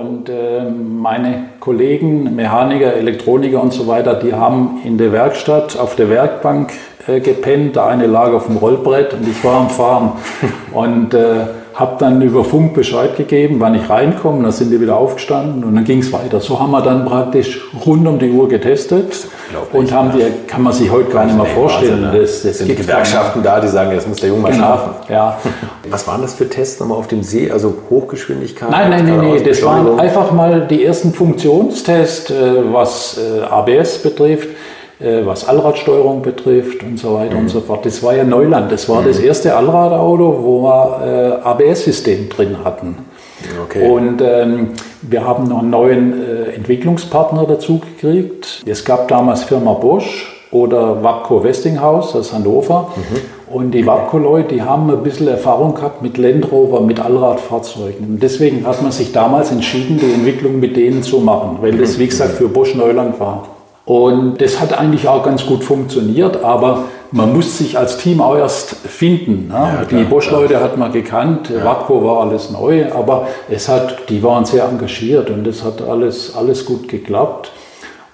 Und äh, meine Kollegen, Mechaniker, Elektroniker und so weiter, die haben in der Werkstatt auf der Werkbank äh, gepennt. Der eine lag auf dem Rollbrett und ich war am Fahren. Und äh, habe dann über Funk Bescheid gegeben, wann ich reinkomme. Dann sind die wieder aufgestanden und dann ging es weiter. So haben wir dann praktisch rund um die Uhr getestet und haben die, kann man sich heute gar nicht mehr vorstellen. Wahnsinn, ne? das, das sind Gewerkschaften da, die sagen, jetzt muss der Junge mal genau, schlafen. Ja. Was waren das für Tests nochmal auf dem See? Also Hochgeschwindigkeit? Nein, nein, nein, nein. Das waren einfach mal die ersten Funktionstests, äh, was äh, ABS betrifft was Allradsteuerung betrifft und so weiter mhm. und so fort. Das war ja Neuland. Das war mhm. das erste Allradauto, wo wir äh, ABS-System drin hatten. Okay. Und ähm, wir haben noch einen neuen äh, Entwicklungspartner dazu gekriegt. Es gab damals Firma Bosch oder Wabco Westinghouse aus Hannover. Mhm. Und die Wabco-Leute, die haben ein bisschen Erfahrung gehabt mit Land Rover, mit Allradfahrzeugen. Und deswegen hat man sich damals entschieden, die Entwicklung mit denen zu machen, weil das, wie gesagt, für Bosch Neuland war. Und das hat eigentlich auch ganz gut funktioniert, aber man muss sich als Team auch erst finden. Ne? Ja, die Bosch-Leute hat man gekannt, ja. Wapco war alles neu, aber es hat, die waren sehr engagiert und es hat alles, alles gut geklappt.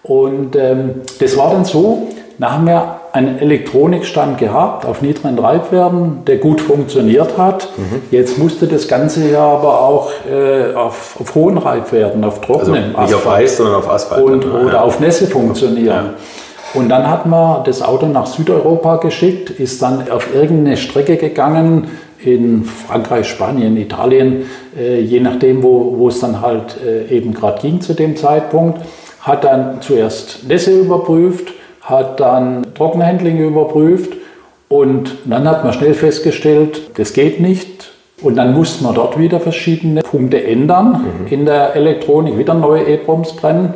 Und ähm, das war dann so, da haben wir einen Elektronikstand gehabt auf niedrigen Treibwerten, der gut funktioniert hat. Mhm. Jetzt musste das Ganze ja aber auch äh, auf, auf, hohen Reibwerten, auf trockenen also nicht Asphalt. auf Eis, sondern auf Asphalt. Und, oder ja. auf Nässe funktionieren. Ja. Und dann hat man das Auto nach Südeuropa geschickt, ist dann auf irgendeine Strecke gegangen, in Frankreich, Spanien, Italien, äh, je nachdem, wo, wo es dann halt äh, eben gerade ging zu dem Zeitpunkt, hat dann zuerst Nässe überprüft, hat dann Trockenhandling überprüft und dann hat man schnell festgestellt, das geht nicht. Und dann musste man dort wieder verschiedene Punkte ändern mhm. in der Elektronik, wieder neue E-Proms brennen.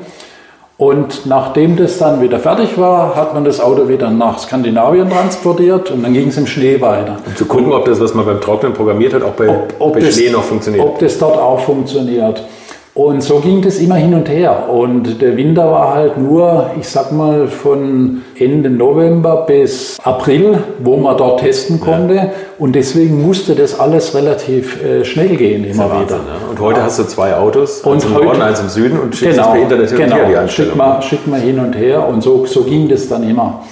Und nachdem das dann wieder fertig war, hat man das Auto wieder nach Skandinavien transportiert und dann ging es im Schnee weiter. Um zu gucken, ob das, was man beim Trocknen programmiert hat, auch bei, ob, ob bei das, Schnee noch funktioniert. Ob das dort auch funktioniert. Und so ging das immer hin und her. Und der Winter war halt nur, ich sag mal, von Ende November bis April, wo man dort testen konnte. Ja. Und deswegen musste das alles relativ äh, schnell gehen, immer Wahnsinn, wieder. Ja. Und heute ja. hast du zwei Autos, eins im Norden, eins im Süden und schickst genau, per Internet hin genau, und her die Einstellung. Schick mal, schick mal hin und her und so, so ging das dann immer.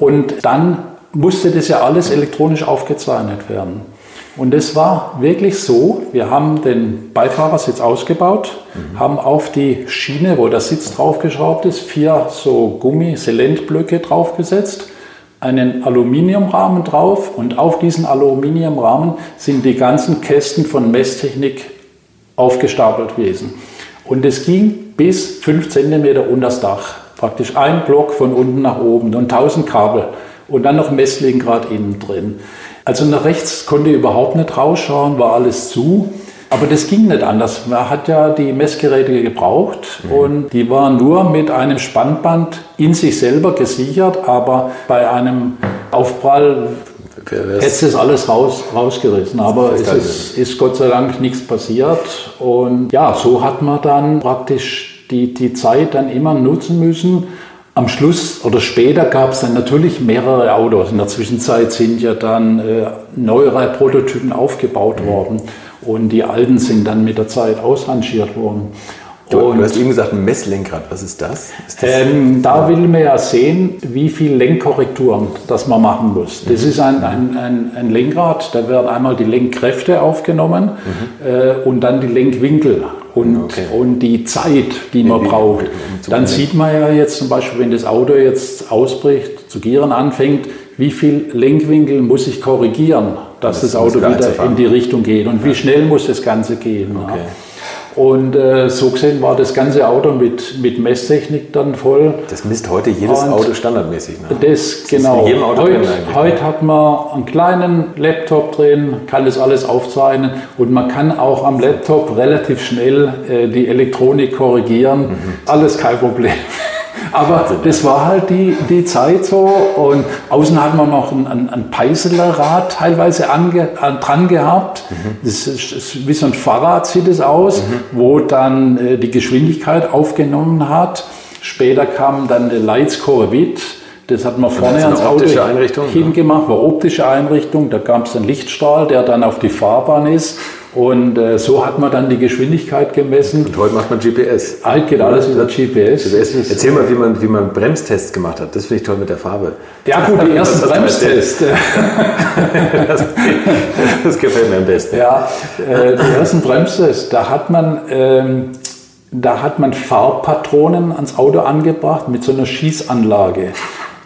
Und dann musste das ja alles elektronisch aufgezeichnet werden. Und es war wirklich so, wir haben den Beifahrersitz ausgebaut, mhm. haben auf die Schiene, wo der Sitz draufgeschraubt ist, vier so Gummi-Selentblöcke draufgesetzt, einen Aluminiumrahmen drauf und auf diesen Aluminiumrahmen sind die ganzen Kästen von Messtechnik aufgestapelt gewesen. Und es ging bis 5 cm unter das Dach. Praktisch ein Block von unten nach oben und 1000 Kabel und dann noch Messlenkrad innen drin. Also nach rechts konnte ich überhaupt nicht rausschauen, war alles zu. Aber das ging nicht anders. Man hat ja die Messgeräte gebraucht mhm. und die waren nur mit einem Spannband in sich selber gesichert, aber bei einem Aufprall hätte das alles raus, rausgerissen. Aber es ist, ist Gott sei Dank nichts passiert. Und ja, so hat man dann praktisch die, die Zeit dann immer nutzen müssen am Schluss oder später gab es dann natürlich mehrere Autos. In der Zwischenzeit sind ja dann äh, neuere Prototypen aufgebaut mhm. worden und die alten sind dann mit der Zeit ausrangiert worden. Du, du, hast eben gesagt, ein Messlenkrad, was ist das? Ist das ähm, da will man ja sehen, wie viel Lenkkorrekturen das man machen muss. Das mhm. ist ein, ein, ein, ein, Lenkrad, da werden einmal die Lenkkräfte aufgenommen mhm. äh, und dann die Lenkwinkel und, okay. und die Zeit, die man braucht. Dann sieht man ja jetzt zum Beispiel, wenn das Auto jetzt ausbricht, zu gieren anfängt, wie viel Lenkwinkel muss ich korrigieren, dass das, das Auto wieder in die Richtung geht und wie schnell muss das Ganze gehen. Okay. Ja. Und äh, so gesehen war das ganze Auto mit, mit Messtechnik dann voll. Das misst heute jedes und Auto standardmäßig. Ne? Das, das genau. heute, heute hat man einen kleinen Laptop drin, kann das alles aufzeichnen und man kann auch am Laptop relativ schnell äh, die Elektronik korrigieren. Mhm. Alles kein Problem. Aber das war halt die, die Zeit so. Und außen hat man noch ein, ein, ein Peiselerrad teilweise ange, an, dran gehabt. Mhm. Das ist, ist, wie so ein Fahrrad sieht es aus, mhm. wo dann äh, die Geschwindigkeit aufgenommen hat. Später kam dann der Lights Corvette. Das hat man vorne ans Auto hingemacht, war optische Einrichtung. Da gab es einen Lichtstrahl, der dann auf die Fahrbahn ist. Und äh, so hat man dann die Geschwindigkeit gemessen. Und heute macht man GPS. Alt geht alles über GPS. GPS. Erzähl mal, wie man, wie man Bremstests gemacht hat. Das finde ich toll mit der Farbe. Ja gut, die ersten Bremstests. das, das, gefällt mir am besten. Ja, äh, die ersten Bremstests, da hat man... Ähm, da hat man Farbpatronen ans Auto angebracht mit so einer Schießanlage.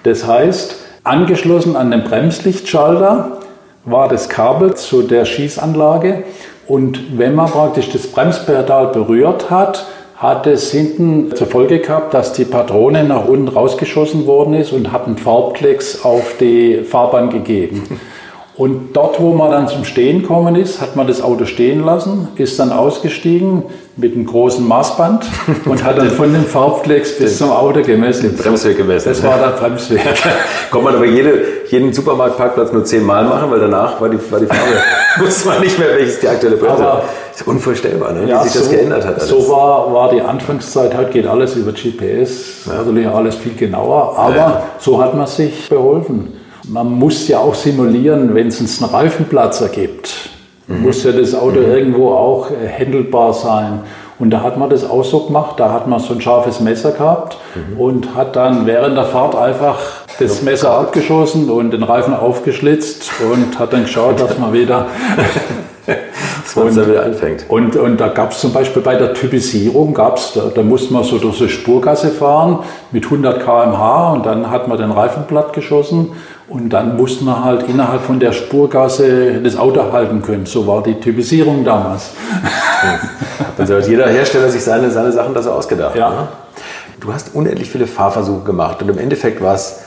Das heißt, angeschlossen an den Bremslichtschalter war das Kabel zu der Schießanlage und wenn man praktisch das Bremspedal berührt hat, hat es hinten zur Folge gehabt, dass die Patrone nach unten rausgeschossen worden ist und hat einen Farbklecks auf die Fahrbahn gegeben. Und dort, wo man dann zum Stehen gekommen ist, hat man das Auto stehen lassen, ist dann ausgestiegen mit einem großen Maßband und hat dann von den Farbflex bis zum Auto gemessen. Den Bremsweg gemessen. Das war der Bremsweg. Konnte man aber jede, jeden Supermarktparkplatz nur zehnmal machen, weil danach war die, war die Farbe, wusste man nicht mehr, welches die aktuelle Bremse war. ist unvorstellbar, ne? ja, wie sich so, das geändert hat. Alles. So war, war die Anfangszeit, heute geht alles über GPS, ja. natürlich alles viel genauer, aber ja. so hat man sich beholfen man muss ja auch simulieren, wenn es einen Reifenplatz ergibt, mhm. muss ja das Auto mhm. irgendwo auch äh, händelbar sein. Und da hat man das auch so gemacht, da hat man so ein scharfes Messer gehabt mhm. und hat dann während der Fahrt einfach das Messer abgeschossen und den Reifen aufgeschlitzt und hat dann geschaut, dass man wieder und, da wieder anfängt. Und, und da gab es zum Beispiel bei der Typisierung, gab's, da, da musste man so durch die Spurgasse fahren mit 100 km/h und dann hat man den Reifen platt geschossen und dann musste man halt innerhalb von der Spurgasse das Auto halten können. So war die Typisierung damals. Also hat jeder Hersteller sich seine, seine Sachen da so ausgedacht. Ja. Ne? Du hast unendlich viele Fahrversuche gemacht und im Endeffekt war es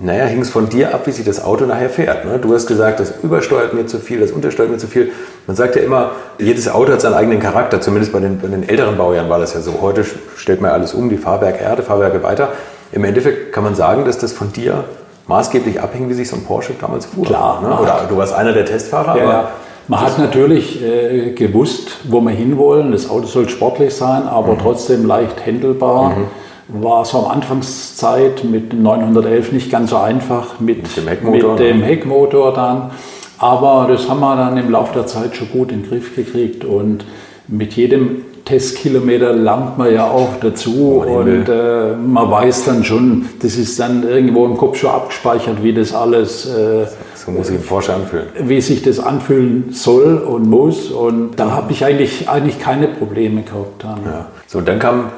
naja, hing es von dir ab, wie sich das Auto nachher fährt. Ne? Du hast gesagt, das übersteuert mir zu viel, das untersteuert mir zu viel. Man sagt ja immer, jedes Auto hat seinen eigenen Charakter, zumindest bei den, bei den älteren Baujahren war das ja so. Heute stellt man alles um, die Fahrwerke Erde, Fahrwerke weiter. Im Endeffekt kann man sagen, dass das von dir maßgeblich abhing, wie sich so ein Porsche damals fuhr. Klar. Ne? Oder du warst einer der Testfahrer. Ja, ja. Man hat natürlich äh, gewusst, wo wir hinwollen. Das Auto soll sportlich sein, aber mhm. trotzdem leicht händelbar. Mhm war so am Anfangszeit mit dem 911 nicht ganz so einfach mit, mit dem Heckmotor, mit dem Heckmotor dann. Aber das haben wir dann im Laufe der Zeit schon gut in den Griff gekriegt und mit jedem Testkilometer lernt man ja auch dazu und äh, man weiß dann schon, das ist dann irgendwo im Kopf schon abgespeichert, wie das alles, äh, so muss sich ein Porsche anfühlen, wie sich das anfühlen soll und muss und da habe ich eigentlich, eigentlich keine Probleme gehabt. Dann. Ja. So, dann kam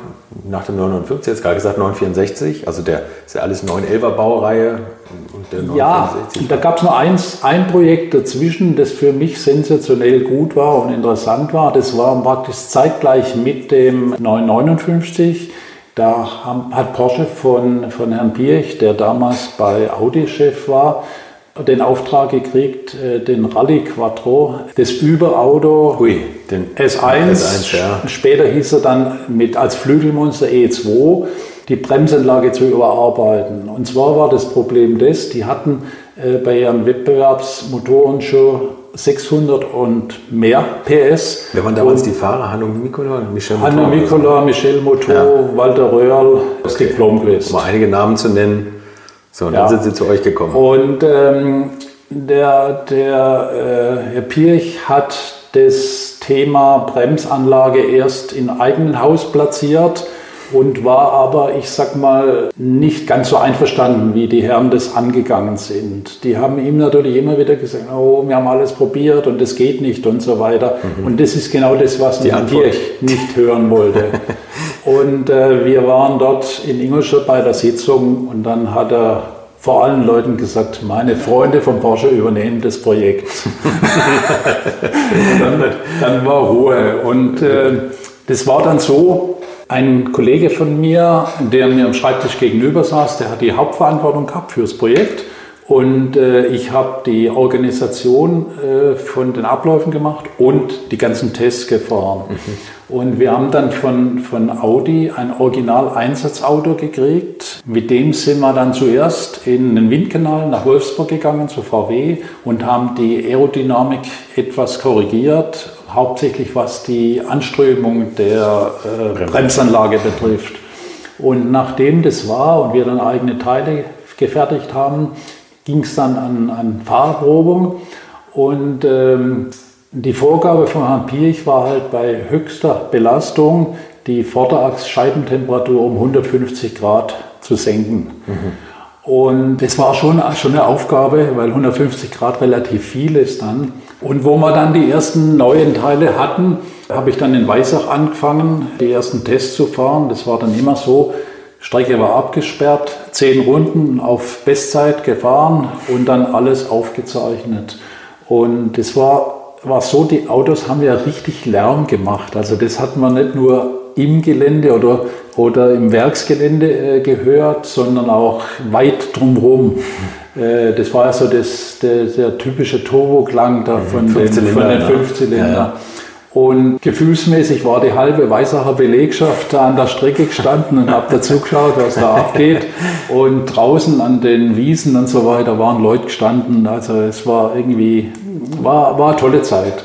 nach dem 950, jetzt gerade gesagt 964, also der ist ja alles 911er Baureihe. Und der 965. Ja, da gab es nur eins, ein Projekt dazwischen, das für mich sensationell gut war und interessant war. Das war praktisch zeitgleich mit dem 959. Da hat Porsche von, von Herrn Pirch, der damals bei Audi-Chef war, den Auftrag gekriegt, äh, den Rallye Quattro, das Überauto Ui, den S1, S1 ja. später hieß er dann mit als Flügelmonster E2, die Bremsanlage zu überarbeiten. Und zwar war das Problem das, die hatten äh, bei ihren Wettbewerbsmotoren schon 600 und mehr PS. Wer waren damals und die Fahrer? Hanno Mikola, Michel Motor? Hanno Mikola, Michel Motor, ja. Walter Röhrl, das okay. Diplom gewesen. Um einige Namen zu nennen. So, und ja. dann sind Sie zu euch gekommen. Und ähm, der, der äh, Herr Pirch hat das Thema Bremsanlage erst in eigenen Haus platziert und war aber, ich sag mal, nicht ganz so einverstanden, wie die Herren das angegangen sind. Die haben ihm natürlich immer wieder gesagt, oh, wir haben alles probiert und das geht nicht und so weiter. Mhm. Und das ist genau das, was die Pirch nicht hören wollte. Und äh, wir waren dort in Ingolstadt bei der Sitzung und dann hat er vor allen Leuten gesagt, meine Freunde von Porsche übernehmen das Projekt. dann, dann, war Ruhe. Und äh, das war dann so, ein Kollege von mir, der mir am Schreibtisch gegenüber saß, der hat die Hauptverantwortung gehabt fürs Projekt. Und äh, ich habe die Organisation äh, von den Abläufen gemacht und die ganzen Tests gefahren. Mhm. Und wir haben dann von, von Audi ein Original-Einsatzauto gekriegt. Mit dem sind wir dann zuerst in den Windkanal nach Wolfsburg gegangen zu VW und haben die Aerodynamik etwas korrigiert, hauptsächlich was die Anströmung der äh, Bremsanlage betrifft. Und nachdem das war und wir dann eigene Teile gefertigt haben, ging es dann an, an Fahrerprobung und ähm, die Vorgabe von Herrn Pirch war halt bei höchster Belastung die Vorderachsscheibentemperatur um 150 Grad zu senken. Mhm. Und das war schon, schon eine Aufgabe, weil 150 Grad relativ viel ist dann. Und wo wir dann die ersten neuen Teile hatten, habe ich dann in Weissach angefangen, die ersten Tests zu fahren. Das war dann immer so, Strecke war abgesperrt, zehn Runden auf Bestzeit gefahren und dann alles aufgezeichnet. Und das war, war so, die Autos haben ja richtig Lärm gemacht. Also das hat man nicht nur im Gelände oder, oder im Werksgelände äh, gehört, sondern auch weit drumherum. Äh, das war also das, der, der typische Turboklang da von, den, von den Fünfzylinder. Ja. Und gefühlsmäßig war die halbe Weißacher Belegschaft da an der Strecke gestanden und habe dazu geschaut, was da abgeht. Und draußen an den Wiesen und so weiter waren Leute gestanden. Also es war irgendwie, war, war eine tolle Zeit.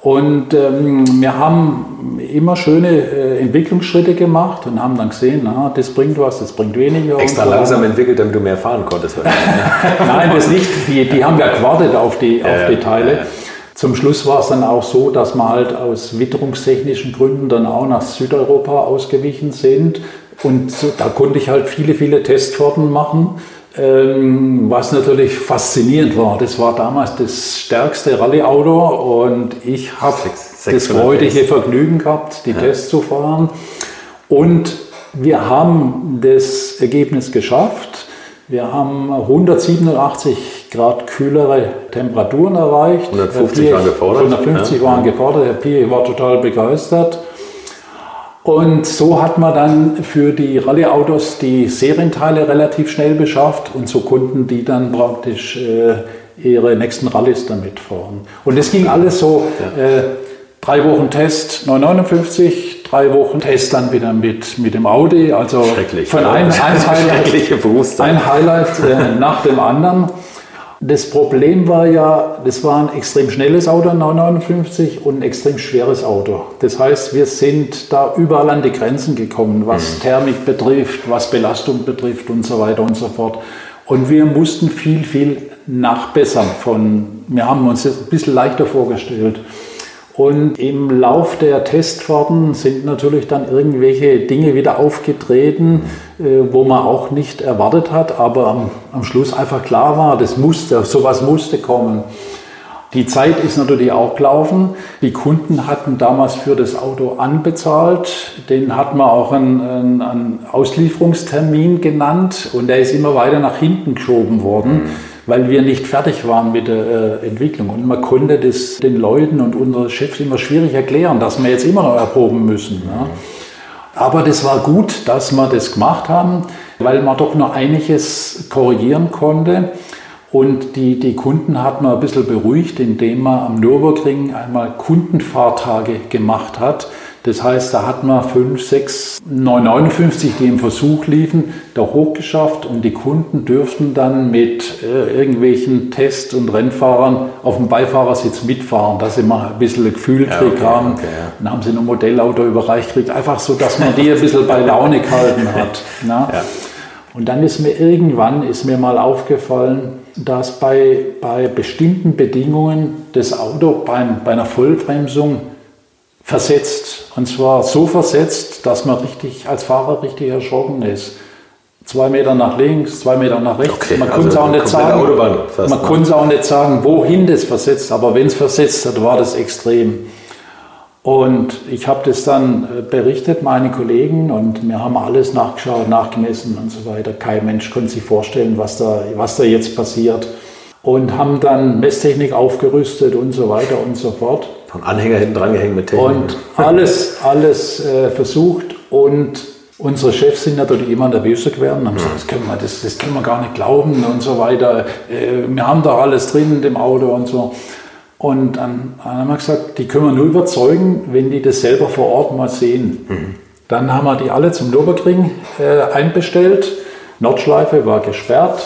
Und ähm, wir haben immer schöne äh, Entwicklungsschritte gemacht und haben dann gesehen, na, das bringt was, das bringt weniger. Extra langsam entwickelt, damit du mehr fahren konntest. Nein, das nicht. Die, die haben ja gewartet auf die, auf die Teile. Zum Schluss war es dann auch so, dass wir halt aus witterungstechnischen Gründen dann auch nach Südeuropa ausgewichen sind. Und so, da konnte ich halt viele, viele Testfahrten machen, was natürlich faszinierend war. Das war damals das stärkste Rallye-Auto und ich habe das freudige Vergnügen gehabt, die ja. Tests zu fahren. Und wir haben das Ergebnis geschafft. Wir haben 187 Grad kühlere Temperaturen erreicht. 150 waren gefordert. 150 ja. waren gefordert. Herr Pier war total begeistert. Und so hat man dann für die Rallye-Autos die Serienteile relativ schnell beschafft und so konnten die dann praktisch äh, ihre nächsten Rallyes damit fahren. Und es ging alles so, äh, drei Wochen Test 959, drei Wochen Test dann wieder mit, mit dem Audi. Also von einem ein Highlight, ein Highlight äh, nach dem anderen. Das Problem war ja, das war ein extrem schnelles Auto, 959, und ein extrem schweres Auto. Das heißt, wir sind da überall an die Grenzen gekommen, was mhm. Thermik betrifft, was Belastung betrifft und so weiter und so fort. Und wir mussten viel, viel nachbessern. Von, wir haben uns das ein bisschen leichter vorgestellt. Und im Lauf der Testfahrten sind natürlich dann irgendwelche Dinge wieder aufgetreten, äh, wo man auch nicht erwartet hat, aber am, Schluss einfach klar war, das musste, sowas musste kommen. Die Zeit ist natürlich auch gelaufen. Die Kunden hatten damals für das Auto anbezahlt. Den hat man auch einen, einen, einen Auslieferungstermin genannt und der ist immer weiter nach hinten geschoben worden. Mhm weil wir nicht fertig waren mit der äh, Entwicklung. Und man konnte das den Leuten und unseren Chefs immer schwierig erklären, dass wir jetzt immer noch erproben müssen. Ja. Aber das war gut, dass wir das gemacht haben, weil man doch noch einiges korrigieren konnte. Und die, die Kunden hat man ein bisschen beruhigt, indem man am Nürburgring einmal Kundenfahrtage gemacht hat das heißt, da hat man 5, 6, 959, die im Versuch liefen, da hochgeschafft und die Kunden dürften dann mit äh, irgendwelchen Test- und Rennfahrern auf dem Beifahrersitz mitfahren, dass sie mal ein bisschen ein Gefühl ja, okay, haben. Okay, ja. Dann haben sie ein Modellauto überreicht gekriegt, einfach so, dass man die ein bisschen bei Laune gehalten hat. Ja. Und dann ist mir irgendwann ist mir mal aufgefallen, dass bei, bei bestimmten Bedingungen das Auto beim, bei einer Vollbremsung versetzt. Und zwar so versetzt, dass man richtig als Fahrer richtig erschrocken ist. Zwei Meter nach links, zwei Meter nach rechts. Okay, man also konnte es auch nicht sagen. man ne? konnte es auch nicht sagen, wohin das versetzt. Aber wenn es versetzt hat, war das extrem. Und ich habe das dann äh, berichtet, meine Kollegen, und wir haben alles nachgeschaut, nachgemessen und so weiter. Kein Mensch konnte sich vorstellen, was da, was da jetzt passiert. Und haben dann Messtechnik aufgerüstet und so weiter und so fort. Von Anhänger hinten dran gehängt mit Technik. Und alles, alles äh, versucht und unsere Chefs sind natürlich immer nervöser geworden und haben gesagt, das können, wir, das, das können wir gar nicht glauben und so weiter. Äh, wir haben da alles drin in dem Auto und so. Und dann haben wir gesagt, die können wir nur überzeugen, wenn die das selber vor Ort mal sehen. Mhm. Dann haben wir die alle zum Nürburgring äh, einbestellt. Nordschleife war gesperrt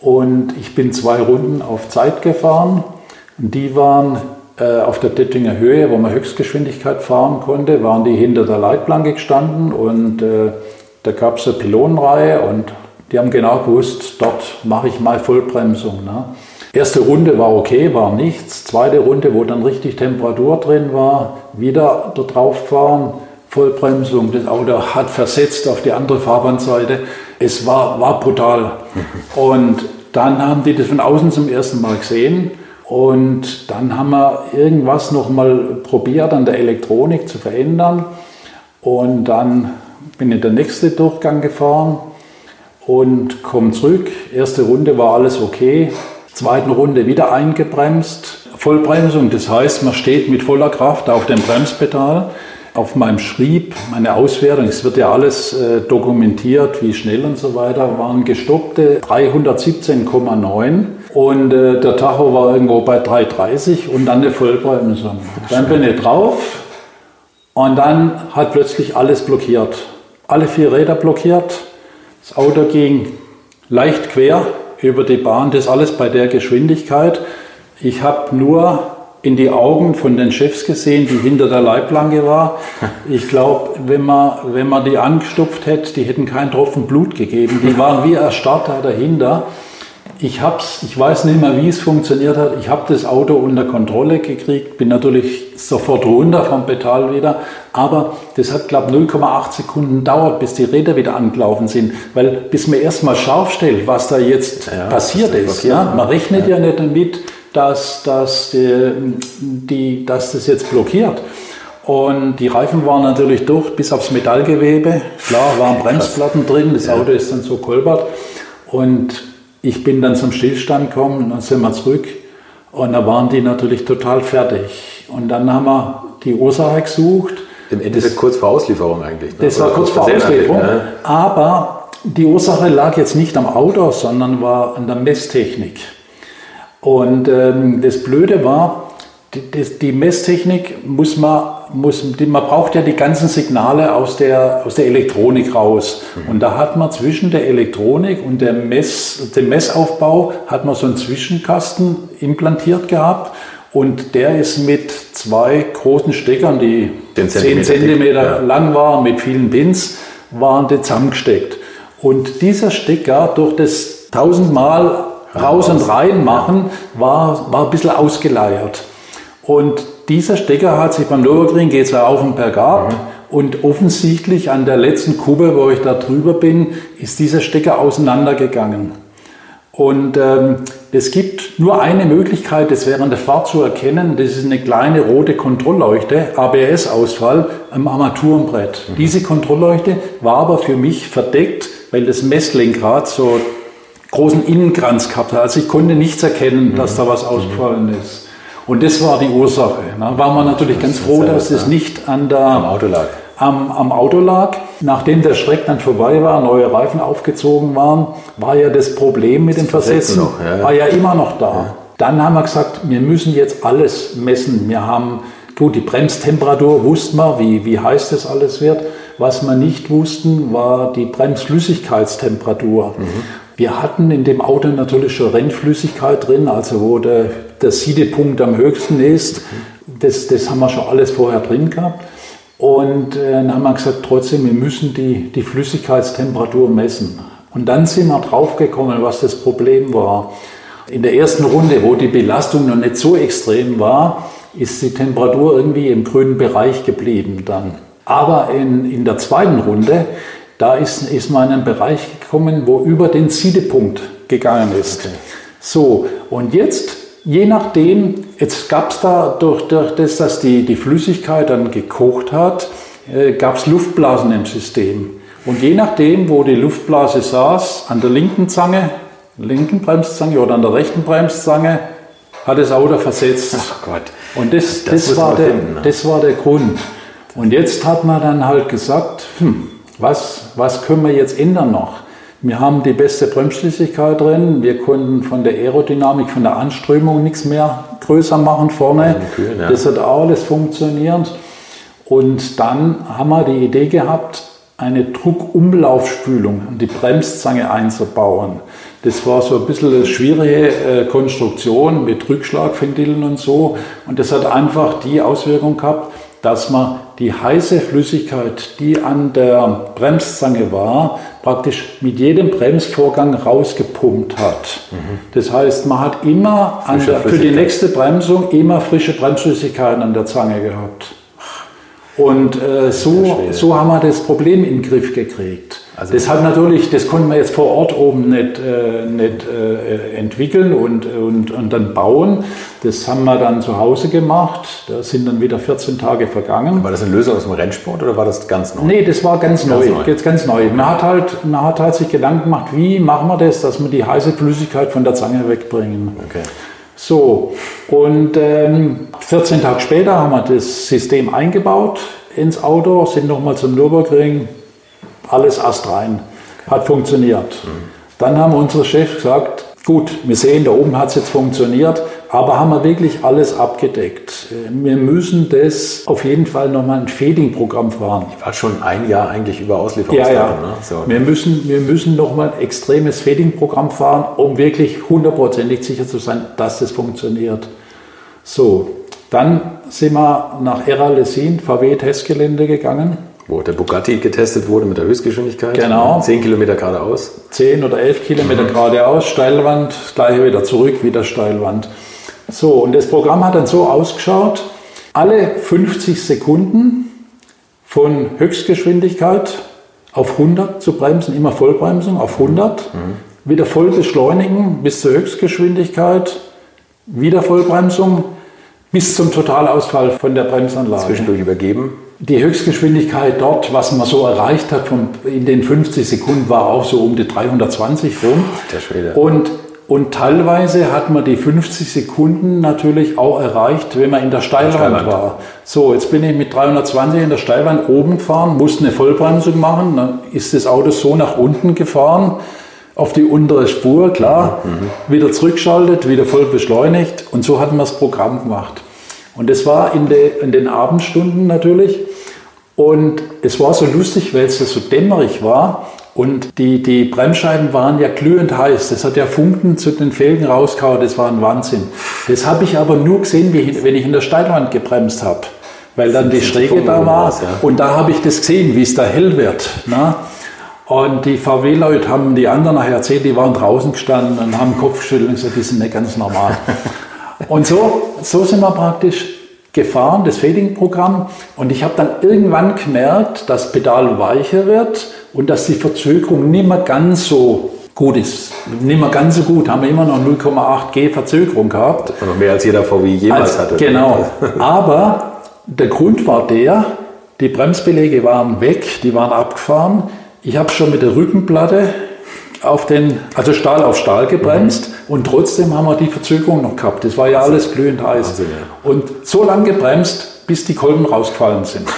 und ich bin zwei Runden auf Zeit gefahren. Und die waren auf der Dittinger Höhe, wo man Höchstgeschwindigkeit fahren konnte, waren die hinter der Leitplanke gestanden und äh, da gab es eine Pylonenreihe und die haben genau gewusst, dort mache ich mal Vollbremsung. Ne? Erste Runde war okay, war nichts. Zweite Runde, wo dann richtig Temperatur drin war, wieder da drauf fahren, Vollbremsung. Das Auto hat versetzt auf die andere Fahrbahnseite. Es war, war brutal. Und dann haben die das von außen zum ersten Mal gesehen und dann haben wir irgendwas nochmal probiert an der Elektronik zu verändern. Und dann bin ich der nächste Durchgang gefahren und komme zurück. Erste Runde war alles okay. Zweiten Runde wieder eingebremst. Vollbremsung, das heißt, man steht mit voller Kraft auf dem Bremspedal. Auf meinem Schrieb, meine Auswertung, es wird ja alles äh, dokumentiert, wie schnell und so weiter, waren gestoppte 317,9 und äh, der Tacho war irgendwo bei 3,30 und dann eine Vollbremsung. Dann bin ich drauf und dann hat plötzlich alles blockiert. Alle vier Räder blockiert. Das Auto ging leicht quer über die Bahn, das alles bei der Geschwindigkeit. Ich habe nur in die Augen von den Chefs gesehen, die hinter der Leitplanke war. Ich glaube, wenn man, wenn man die angestupft hätte, die hätten keinen Tropfen Blut gegeben. Die waren wie erstarrt da dahinter ich hab's, ich weiß nicht mehr, wie es funktioniert hat. Ich habe das Auto unter Kontrolle gekriegt, bin natürlich sofort runter vom Pedal wieder, aber das hat, glaube ich, 0,8 Sekunden dauert, bis die Räder wieder angelaufen sind, weil bis man erstmal scharf stellt, was da jetzt ja, passiert ist. Ja? Man rechnet ja. ja nicht damit, dass, dass, die, die, dass das jetzt blockiert. Und die Reifen waren natürlich durch bis aufs Metallgewebe. Klar, waren Bremsplatten drin, das Auto ist dann so kolbert. Und ich bin dann zum Stillstand gekommen und dann sind wir zurück und da waren die natürlich total fertig. Und dann haben wir die Ursache gesucht. Im Endeffekt kurz vor Auslieferung eigentlich. Ne? Das war kurz vor Auslieferung. Ne? Aber die Ursache lag jetzt nicht am Auto, sondern war an der Messtechnik. Und ähm, das Blöde war, die, die, Messtechnik muss man, muss, man braucht ja die ganzen Signale aus der, aus der Elektronik raus. Mhm. Und da hat man zwischen der Elektronik und der Mess, dem Messaufbau hat man so einen Zwischenkasten implantiert gehabt. Und der ist mit zwei großen Steckern, die 10 cm, 10 cm ja. lang waren, mit vielen Pins, waren die zusammengesteckt. Und dieser Stecker durch das tausendmal raus und rein machen, war, war ein bisschen ausgeleiert. Und dieser Stecker hat sich beim Nürburgring, geht es auf und bergab. Mhm. Und offensichtlich an der letzten Kuppe, wo ich da drüber bin, ist dieser Stecker auseinandergegangen. Und ähm, es gibt nur eine Möglichkeit, das während der Fahrt zu erkennen. Das ist eine kleine rote Kontrollleuchte, ABS-Ausfall am Armaturenbrett. Mhm. Diese Kontrollleuchte war aber für mich verdeckt, weil das Messlenkrad so großen Innenkranz gehabt hat. Also ich konnte nichts erkennen, dass mhm. da was ausgefallen ist. Und das war die Ursache. Da war man natürlich ganz froh, dass es nicht an der, am Auto lag. Am, am, Auto lag. Nachdem der Schreck dann vorbei war, neue Reifen aufgezogen waren, war ja das Problem mit dem Versetzen, noch, ja. war ja immer noch da. Ja. Dann haben wir gesagt, wir müssen jetzt alles messen. Wir haben, gut, die Bremstemperatur wussten wir, wie, wie heiß das alles wird. Was wir nicht wussten, war die Bremsflüssigkeitstemperatur. Mhm. Wir hatten in dem Auto natürlich schon Rennflüssigkeit drin, also wo der, der Siedepunkt am höchsten ist. Das, das haben wir schon alles vorher drin gehabt. Und äh, dann haben wir gesagt, trotzdem, wir müssen die, die Flüssigkeitstemperatur messen. Und dann sind wir draufgekommen, was das Problem war. In der ersten Runde, wo die Belastung noch nicht so extrem war, ist die Temperatur irgendwie im grünen Bereich geblieben dann. Aber in, in der zweiten Runde da ist, ist man in einen Bereich gekommen, wo über den Siedepunkt gegangen ist. Okay. So, und jetzt, je nachdem, jetzt gab es da durch, durch das, dass die, die Flüssigkeit dann gekocht hat, äh, gab es Luftblasen im System. Und je nachdem, wo die Luftblase saß, an der linken Zange, linken Bremszange oder an der rechten Bremszange, hat das Auto versetzt. Ach Gott. Und das, das, das war, der, finden, ne? das war der Grund. Und jetzt hat man dann halt gesagt, hm, was, was können wir jetzt ändern noch? Wir haben die beste Bremsflüssigkeit drin. Wir konnten von der Aerodynamik, von der Anströmung nichts mehr größer machen vorne. Kühl, ja. Das hat alles funktioniert. Und dann haben wir die Idee gehabt, eine Druckumlaufspülung an die Bremszange einzubauen. Das war so ein bisschen eine schwierige äh, Konstruktion mit Rückschlagventilen und so. Und das hat einfach die Auswirkung gehabt, dass man die heiße Flüssigkeit, die an der Bremszange war, praktisch mit jedem Bremsvorgang rausgepumpt hat. Mhm. Das heißt, man hat immer der, für die nächste Bremsung immer frische Bremsflüssigkeiten an der Zange gehabt. Und äh, so, so haben wir das Problem in den Griff gekriegt. Also das hat natürlich, das konnten wir jetzt vor Ort oben nicht, äh, nicht äh, entwickeln und, und, und dann bauen. Das haben wir dann zu Hause gemacht. Da sind dann wieder 14 Tage vergangen. War das eine Lösung aus dem Rennsport oder war das ganz neu? Nee, das war ganz, ganz neu. neu. Jetzt ganz neu. Man hat, halt, man hat halt sich Gedanken gemacht, wie machen wir das, dass wir die heiße Flüssigkeit von der Zange wegbringen. Okay. So, und ähm, 14 Tage später haben wir das System eingebaut ins Auto, sind nochmal zum Nürburgring, alles astrein. Hat funktioniert. Dann haben unsere Chefs gesagt, gut, wir sehen, da oben hat es jetzt funktioniert, aber haben wir wirklich alles abgedeckt. Wir müssen das auf jeden Fall nochmal ein Fading-Programm fahren. Ich war schon ein Jahr eigentlich über Auslieferung. Ja, ja. Ne? So. Wir müssen, wir müssen nochmal ein extremes Fading-Programm fahren, um wirklich hundertprozentig sicher zu sein, dass das funktioniert. So, dann sind wir nach Era-Lessin, VW-Testgelände gegangen wo der Bugatti getestet wurde mit der Höchstgeschwindigkeit. Genau. 10 Kilometer geradeaus. 10 oder 11 Kilometer mhm. geradeaus, Steilwand, gleiche wieder zurück, wieder Steilwand. So, und das Programm hat dann so ausgeschaut, alle 50 Sekunden von Höchstgeschwindigkeit auf 100 zu bremsen, immer Vollbremsung auf 100, mhm. wieder voll beschleunigen bis zur Höchstgeschwindigkeit, wieder Vollbremsung bis zum Totalausfall von der Bremsanlage. Zwischendurch übergeben die Höchstgeschwindigkeit dort, was man so erreicht hat von, in den 50 Sekunden, war auch so um die 320 rum. Der Schwede. Und Und teilweise hat man die 50 Sekunden natürlich auch erreicht, wenn man in der Steilwand, Steilwand. war. So, jetzt bin ich mit 320 in der Steilwand oben gefahren, musste eine Vollbremsung machen. Dann ist das Auto so nach unten gefahren, auf die untere Spur, klar, mhm. wieder zurückschaltet, wieder voll beschleunigt. Und so hatten wir das Programm gemacht. Und das war in, de, in den Abendstunden natürlich. Und es war so lustig, weil es so dämmerig war. Und die, die Bremsscheiben waren ja glühend heiß. Das hat ja Funken zu den Felgen rausgehauen. Das war ein Wahnsinn. Das habe ich aber nur gesehen, wenn ich in der Steilwand gebremst habe. Weil dann die Schräge da war. Und da habe ich das gesehen, wie es da hell wird. Na? Und die VW-Leute haben die anderen nachher erzählt, die waren draußen gestanden und haben Kopf geschüttelt und gesagt, die sind nicht ganz normal. und so, so sind wir praktisch gefahren, das Fading-Programm. Und ich habe dann irgendwann gemerkt, dass Pedal weicher wird und dass die Verzögerung nicht mehr ganz so gut ist. Nicht mehr ganz so gut, haben wir immer noch 0,8 G Verzögerung gehabt. Noch mehr als jeder VW jemals als, hatte. Genau. Aber der Grund war der, die Bremsbeläge waren weg, die waren abgefahren. Ich habe schon mit der Rückenplatte auf den, also Stahl auf Stahl gebremst mhm. Und trotzdem haben wir die Verzögerung noch gehabt. Das war ja alles glühend heiß. Wahnsinn, ja. Und so lange gebremst, bis die Kolben rausgefallen sind.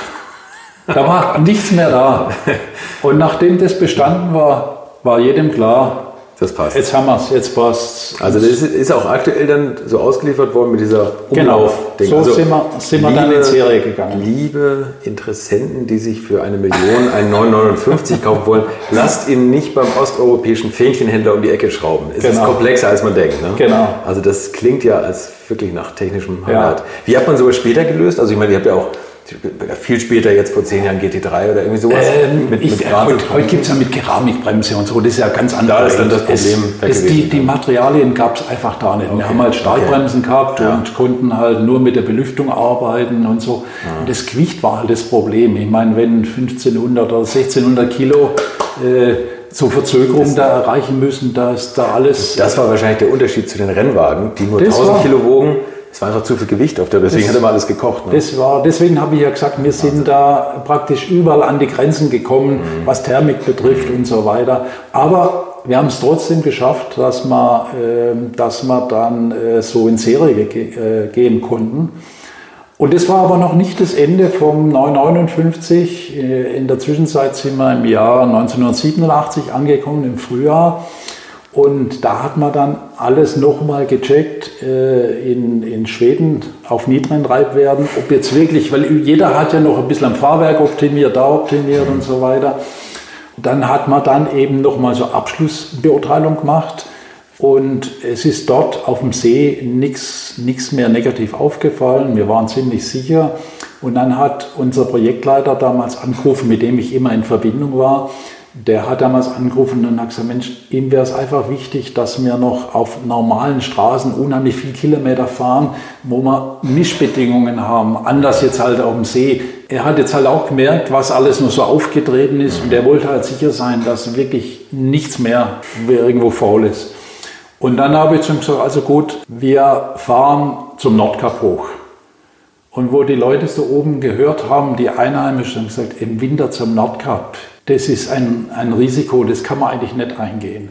Da war nichts mehr da. Und nachdem das bestanden war, war jedem klar, das passt. Jetzt haben wir es, jetzt passt Also das ist auch aktuell dann so ausgeliefert worden mit dieser Umlauf. Genau, so also sind wir, sind wir liebe, dann in Serie gegangen. Liebe Interessenten, die sich für eine Million einen 959 kaufen wollen, lasst ihn nicht beim osteuropäischen Fähnchenhändler um die Ecke schrauben. Es genau. ist komplexer, als man denkt. Ne? Genau. Also das klingt ja als wirklich nach technischem Highlight. Ja. Wie hat man sowas später gelöst? Also ich meine, ihr habt ja auch viel später, jetzt vor zehn Jahren GT3 oder irgendwie sowas? Ähm, mit, ich, mit heute, heute gibt es ja mit Keramikbremse und so, das ist ja ganz anders. Da ist dann das Problem. Es, es, die, die, Materialien gab es einfach da nicht. Okay. Wir haben halt Stahlbremsen okay. gehabt ja. und konnten halt nur mit der Belüftung arbeiten und so. Ja. Und das Gewicht war halt das Problem. Ich meine, wenn 1500 oder 1600 Kilo äh, so Verzögerung da erreichen müssen, da ist da alles. Das war wahrscheinlich der Unterschied zu den Rennwagen, die nur 1000 Kilo wogen es war einfach zu viel Gewicht auf der, deswegen das, hat immer alles gekocht. Ne? Das war, deswegen habe ich ja gesagt, wir sind da praktisch überall an die Grenzen gekommen, mhm. was Thermik betrifft und so weiter. Aber wir haben es trotzdem geschafft, dass wir, äh, dass wir dann äh, so in Serie ge äh, gehen konnten. Und das war aber noch nicht das Ende vom 959. Äh, in der Zwischenzeit sind wir im Jahr 1987 angekommen, im Frühjahr. Und da hat man dann alles nochmal gecheckt äh, in, in Schweden auf niedrigen Treibwerten, ob jetzt wirklich, weil jeder hat ja noch ein bisschen am Fahrwerk optimiert, da optimiert und so weiter. Dann hat man dann eben nochmal so Abschlussbeurteilung gemacht und es ist dort auf dem See nichts mehr negativ aufgefallen. Wir waren ziemlich sicher. Und dann hat unser Projektleiter damals angerufen, mit dem ich immer in Verbindung war, der hat damals angerufen und hat gesagt, Mensch, ihm wäre es einfach wichtig, dass wir noch auf normalen Straßen unheimlich viele Kilometer fahren, wo wir Mischbedingungen haben, anders jetzt halt auf dem See. Er hat jetzt halt auch gemerkt, was alles nur so aufgetreten ist und er wollte halt sicher sein, dass wirklich nichts mehr irgendwo faul ist. Und dann habe ich ihm gesagt, also gut, wir fahren zum Nordkap hoch. Und wo die Leute so oben gehört haben, die Einheimischen haben gesagt, im Winter zum Nordkap, das ist ein, ein Risiko, das kann man eigentlich nicht eingehen.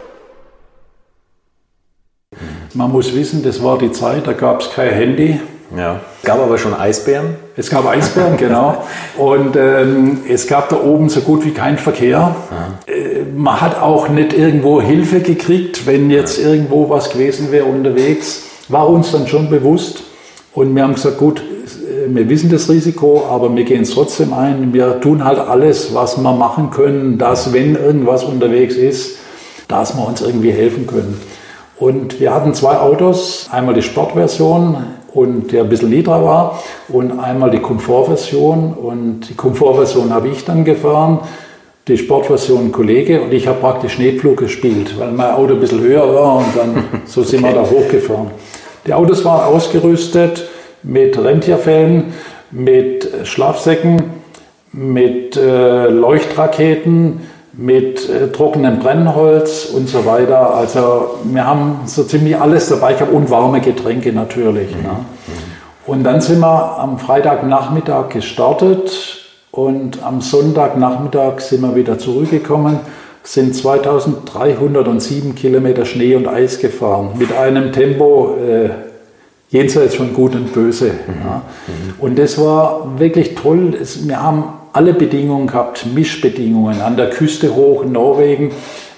Man muss wissen, das war die Zeit, da gab es kein Handy. Ja. Es gab aber schon Eisbären. Es gab Eisbären, genau. Und ähm, es gab da oben so gut wie keinen Verkehr. Äh, man hat auch nicht irgendwo Hilfe gekriegt, wenn jetzt irgendwo was gewesen wäre unterwegs. War uns dann schon bewusst. Und wir haben gesagt, gut, äh, wir wissen das Risiko, aber wir gehen es trotzdem ein. Wir tun halt alles, was wir machen können, dass wenn irgendwas unterwegs ist, dass wir uns irgendwie helfen können. Und wir hatten zwei Autos, einmal die Sportversion und der ein bisschen niedriger war und einmal die Komfortversion und die Komfortversion habe ich dann gefahren, die Sportversion Kollege und ich habe praktisch Schneepflug gespielt, weil mein Auto ein bisschen höher war und dann so sind wir da hochgefahren. Die Autos waren ausgerüstet mit Rentierfällen, mit Schlafsäcken, mit äh, Leuchtraketen, mit äh, trockenem Brennholz und so weiter. Also wir haben so ziemlich alles dabei gehabt und warme Getränke natürlich. Mhm. Ne? Und dann sind wir am Freitagnachmittag gestartet und am Sonntagnachmittag sind wir wieder zurückgekommen, sind 2307 Kilometer Schnee und Eis gefahren mit einem Tempo äh, jenseits von Gut und Böse. Mhm. Ja. Mhm. Und das war wirklich toll. Wir haben alle Bedingungen gehabt, Mischbedingungen. An der Küste hoch in Norwegen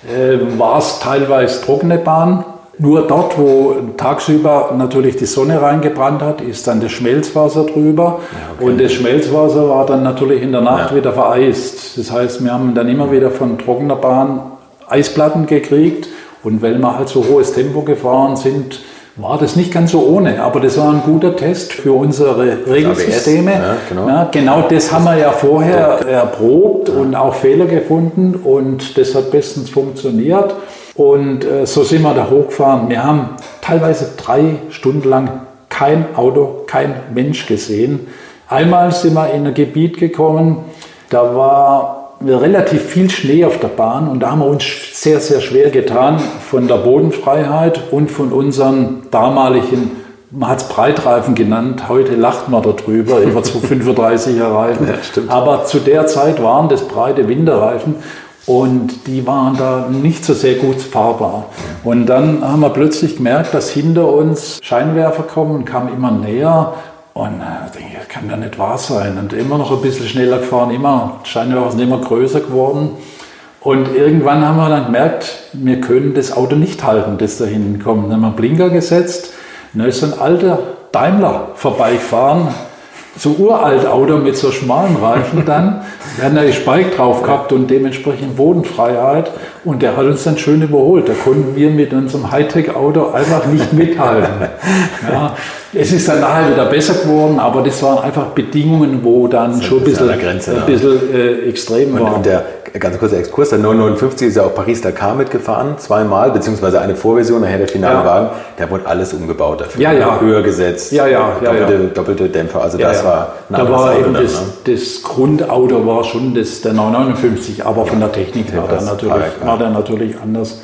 äh, war es teilweise trockene Bahn. Nur dort, wo tagsüber natürlich die Sonne reingebrannt hat, ist dann das Schmelzwasser drüber. Ja, okay. Und das Schmelzwasser war dann natürlich in der Nacht ja. wieder vereist. Das heißt, wir haben dann immer wieder von trockener Bahn Eisplatten gekriegt. Und weil wir halt so hohes Tempo gefahren sind, war das nicht ganz so ohne, aber das war ein guter Test für unsere Regelsysteme. Ja, genau. Ja, genau. das haben wir ja vorher erprobt ja. und auch Fehler gefunden und das hat bestens funktioniert. Und äh, so sind wir da hochgefahren. Wir haben teilweise drei Stunden lang kein Auto, kein Mensch gesehen. Einmal sind wir in ein Gebiet gekommen, da war relativ viel Schnee auf der Bahn und da haben wir uns sehr, sehr schwer getan von der Bodenfreiheit und von unseren damaligen, man hat es Breitreifen genannt, heute lacht man darüber, über 235er Reifen. Ja, Aber zu der Zeit waren das breite Winterreifen und die waren da nicht so sehr gut fahrbar. Und dann haben wir plötzlich gemerkt, dass hinter uns Scheinwerfer kommen und kamen immer näher und äh, denke ich, das kann ja nicht wahr sein. Und immer noch ein bisschen schneller gefahren, immer, scheinbar sind immer größer geworden. Und irgendwann haben wir dann gemerkt, wir können das Auto nicht halten, das da hinten kommt. Dann haben wir einen Blinker gesetzt. Und da ist so ein alter Daimler vorbeigefahren, so uralt Auto mit so schmalen Reifen dann. Wir hatten da die Spike drauf gehabt und dementsprechend Bodenfreiheit. Und der hat uns dann schön überholt. Da konnten wir mit unserem Hightech-Auto einfach nicht mithalten. Ja, es ist dann nachher wieder besser geworden, aber das waren einfach Bedingungen, wo dann schon ein bisschen, Grenze, ein bisschen äh, extrem war. Und der ganz kurzer Exkurs, der 959 ist ja auch Paris-Dakar mitgefahren, zweimal, beziehungsweise eine Vorversion, nachher der finale ja. Wagen, der wurde alles umgebaut dafür. Ja, ja. Höher gesetzt, ja, ja, doppelte, ja, doppelte Dämpfer, also das war ein Da war eben das, dann, ne? das, Grundauto war schon das, der 959, aber von der Technik war der, natürlich, war der natürlich anders.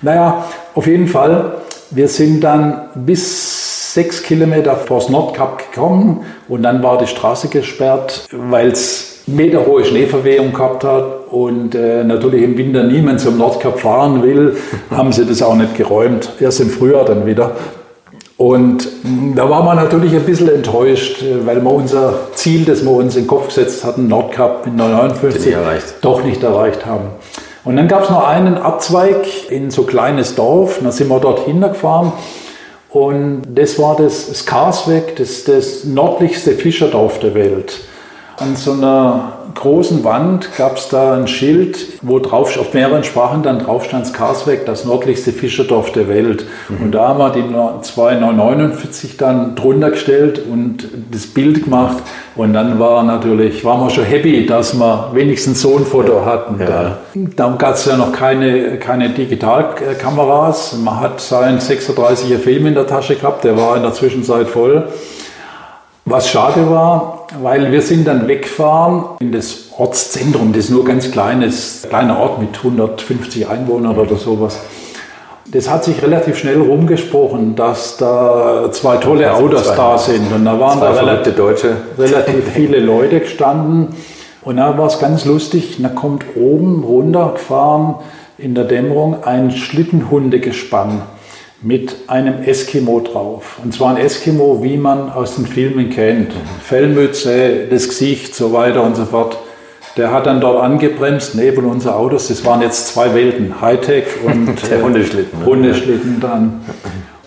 Naja, auf jeden Fall, wir sind dann bis sechs Kilometer vors Nordkap gekommen und dann war die Straße gesperrt, weil es meterhohe Schneeverwehung gehabt hat und äh, natürlich im Winter niemand zum Nordkap fahren will, haben sie das auch nicht geräumt. Erst im Frühjahr dann wieder. Und hm, da war man natürlich ein bisschen enttäuscht, äh, weil wir unser Ziel, das wir uns in den Kopf gesetzt hatten, Nordkap in 59, nicht doch nicht erreicht haben. Und dann gab es noch einen Abzweig in so ein kleines Dorf, da sind wir dort hingefahren Und das war das Skarsweg, das, das nördlichste Fischerdorf der Welt. An so einer großen Wand gab es da ein Schild, wo drauf auf mehreren Sprachen dann drauf stand Skarsweg, das nördlichste Fischerdorf der Welt. Mhm. Und da haben wir die 249 dann drunter gestellt und das Bild gemacht. Und dann war natürlich, waren wir schon happy, dass wir wenigstens so ein Foto hatten. Ja. Da, da gab es ja noch keine, keine Digitalkameras. Man hat seinen 36er Film in der Tasche gehabt, der war in der Zwischenzeit voll. Was schade war, weil wir sind dann weggefahren in das Ortszentrum, das ist nur ganz kleines, kleiner Ort mit 150 Einwohnern oder sowas. Das hat sich relativ schnell rumgesprochen, dass da zwei tolle also Autos zwei, da sind. Und da waren da relativ, Deutsche. relativ viele Leute gestanden. Und da war es ganz lustig, da kommt oben runtergefahren in der Dämmerung ein Schlittenhundegespann mit einem Eskimo drauf. Und zwar ein Eskimo, wie man aus den Filmen kennt. Fellmütze, das Gesicht, so weiter und so fort. Der hat dann dort angebremst, neben unseren Autos. Das waren jetzt zwei Welten, Hightech und der äh, Hundeschlitten. Ne? Hundeschlitten dann.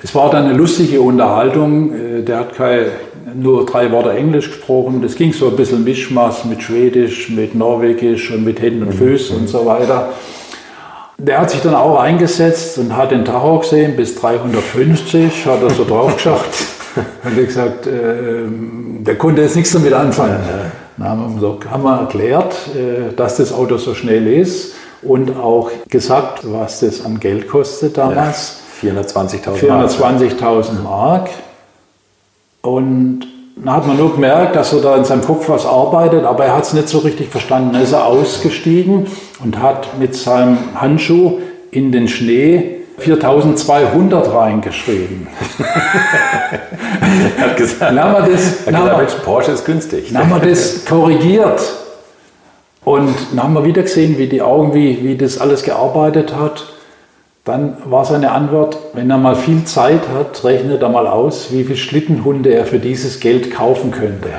Es war dann eine lustige Unterhaltung. Äh, der hat keine, nur drei Worte Englisch gesprochen. Das ging so ein bisschen Mischmaß mit Schwedisch, mit Norwegisch und mit Händen und mhm. Füßen und so weiter. Der hat sich dann auch eingesetzt und hat den Tacho gesehen, bis 350 hat er so drauf geschaut. und hat gesagt, äh, der konnte jetzt nichts damit anfangen. Dann haben wir, haben wir erklärt, äh, dass das Auto so schnell ist und auch gesagt, was das an Geld kostet damals. Ja, 420.000 420.000 Mark. Und dann hat man nur gemerkt, dass er da in seinem Kopf was arbeitet, aber er hat es nicht so richtig verstanden. Dann ist er ausgestiegen und hat mit seinem Handschuh in den Schnee 4200 reingeschrieben. er hat gesagt, dann haben wir das, dann haben wir, Porsche ist günstig. Dann haben wir das korrigiert. Und dann haben wir wieder gesehen, wie die Augen, wie, wie das alles gearbeitet hat. Dann war seine Antwort, wenn er mal viel Zeit hat, rechnet er mal aus, wie viele Schlittenhunde er für dieses Geld kaufen könnte.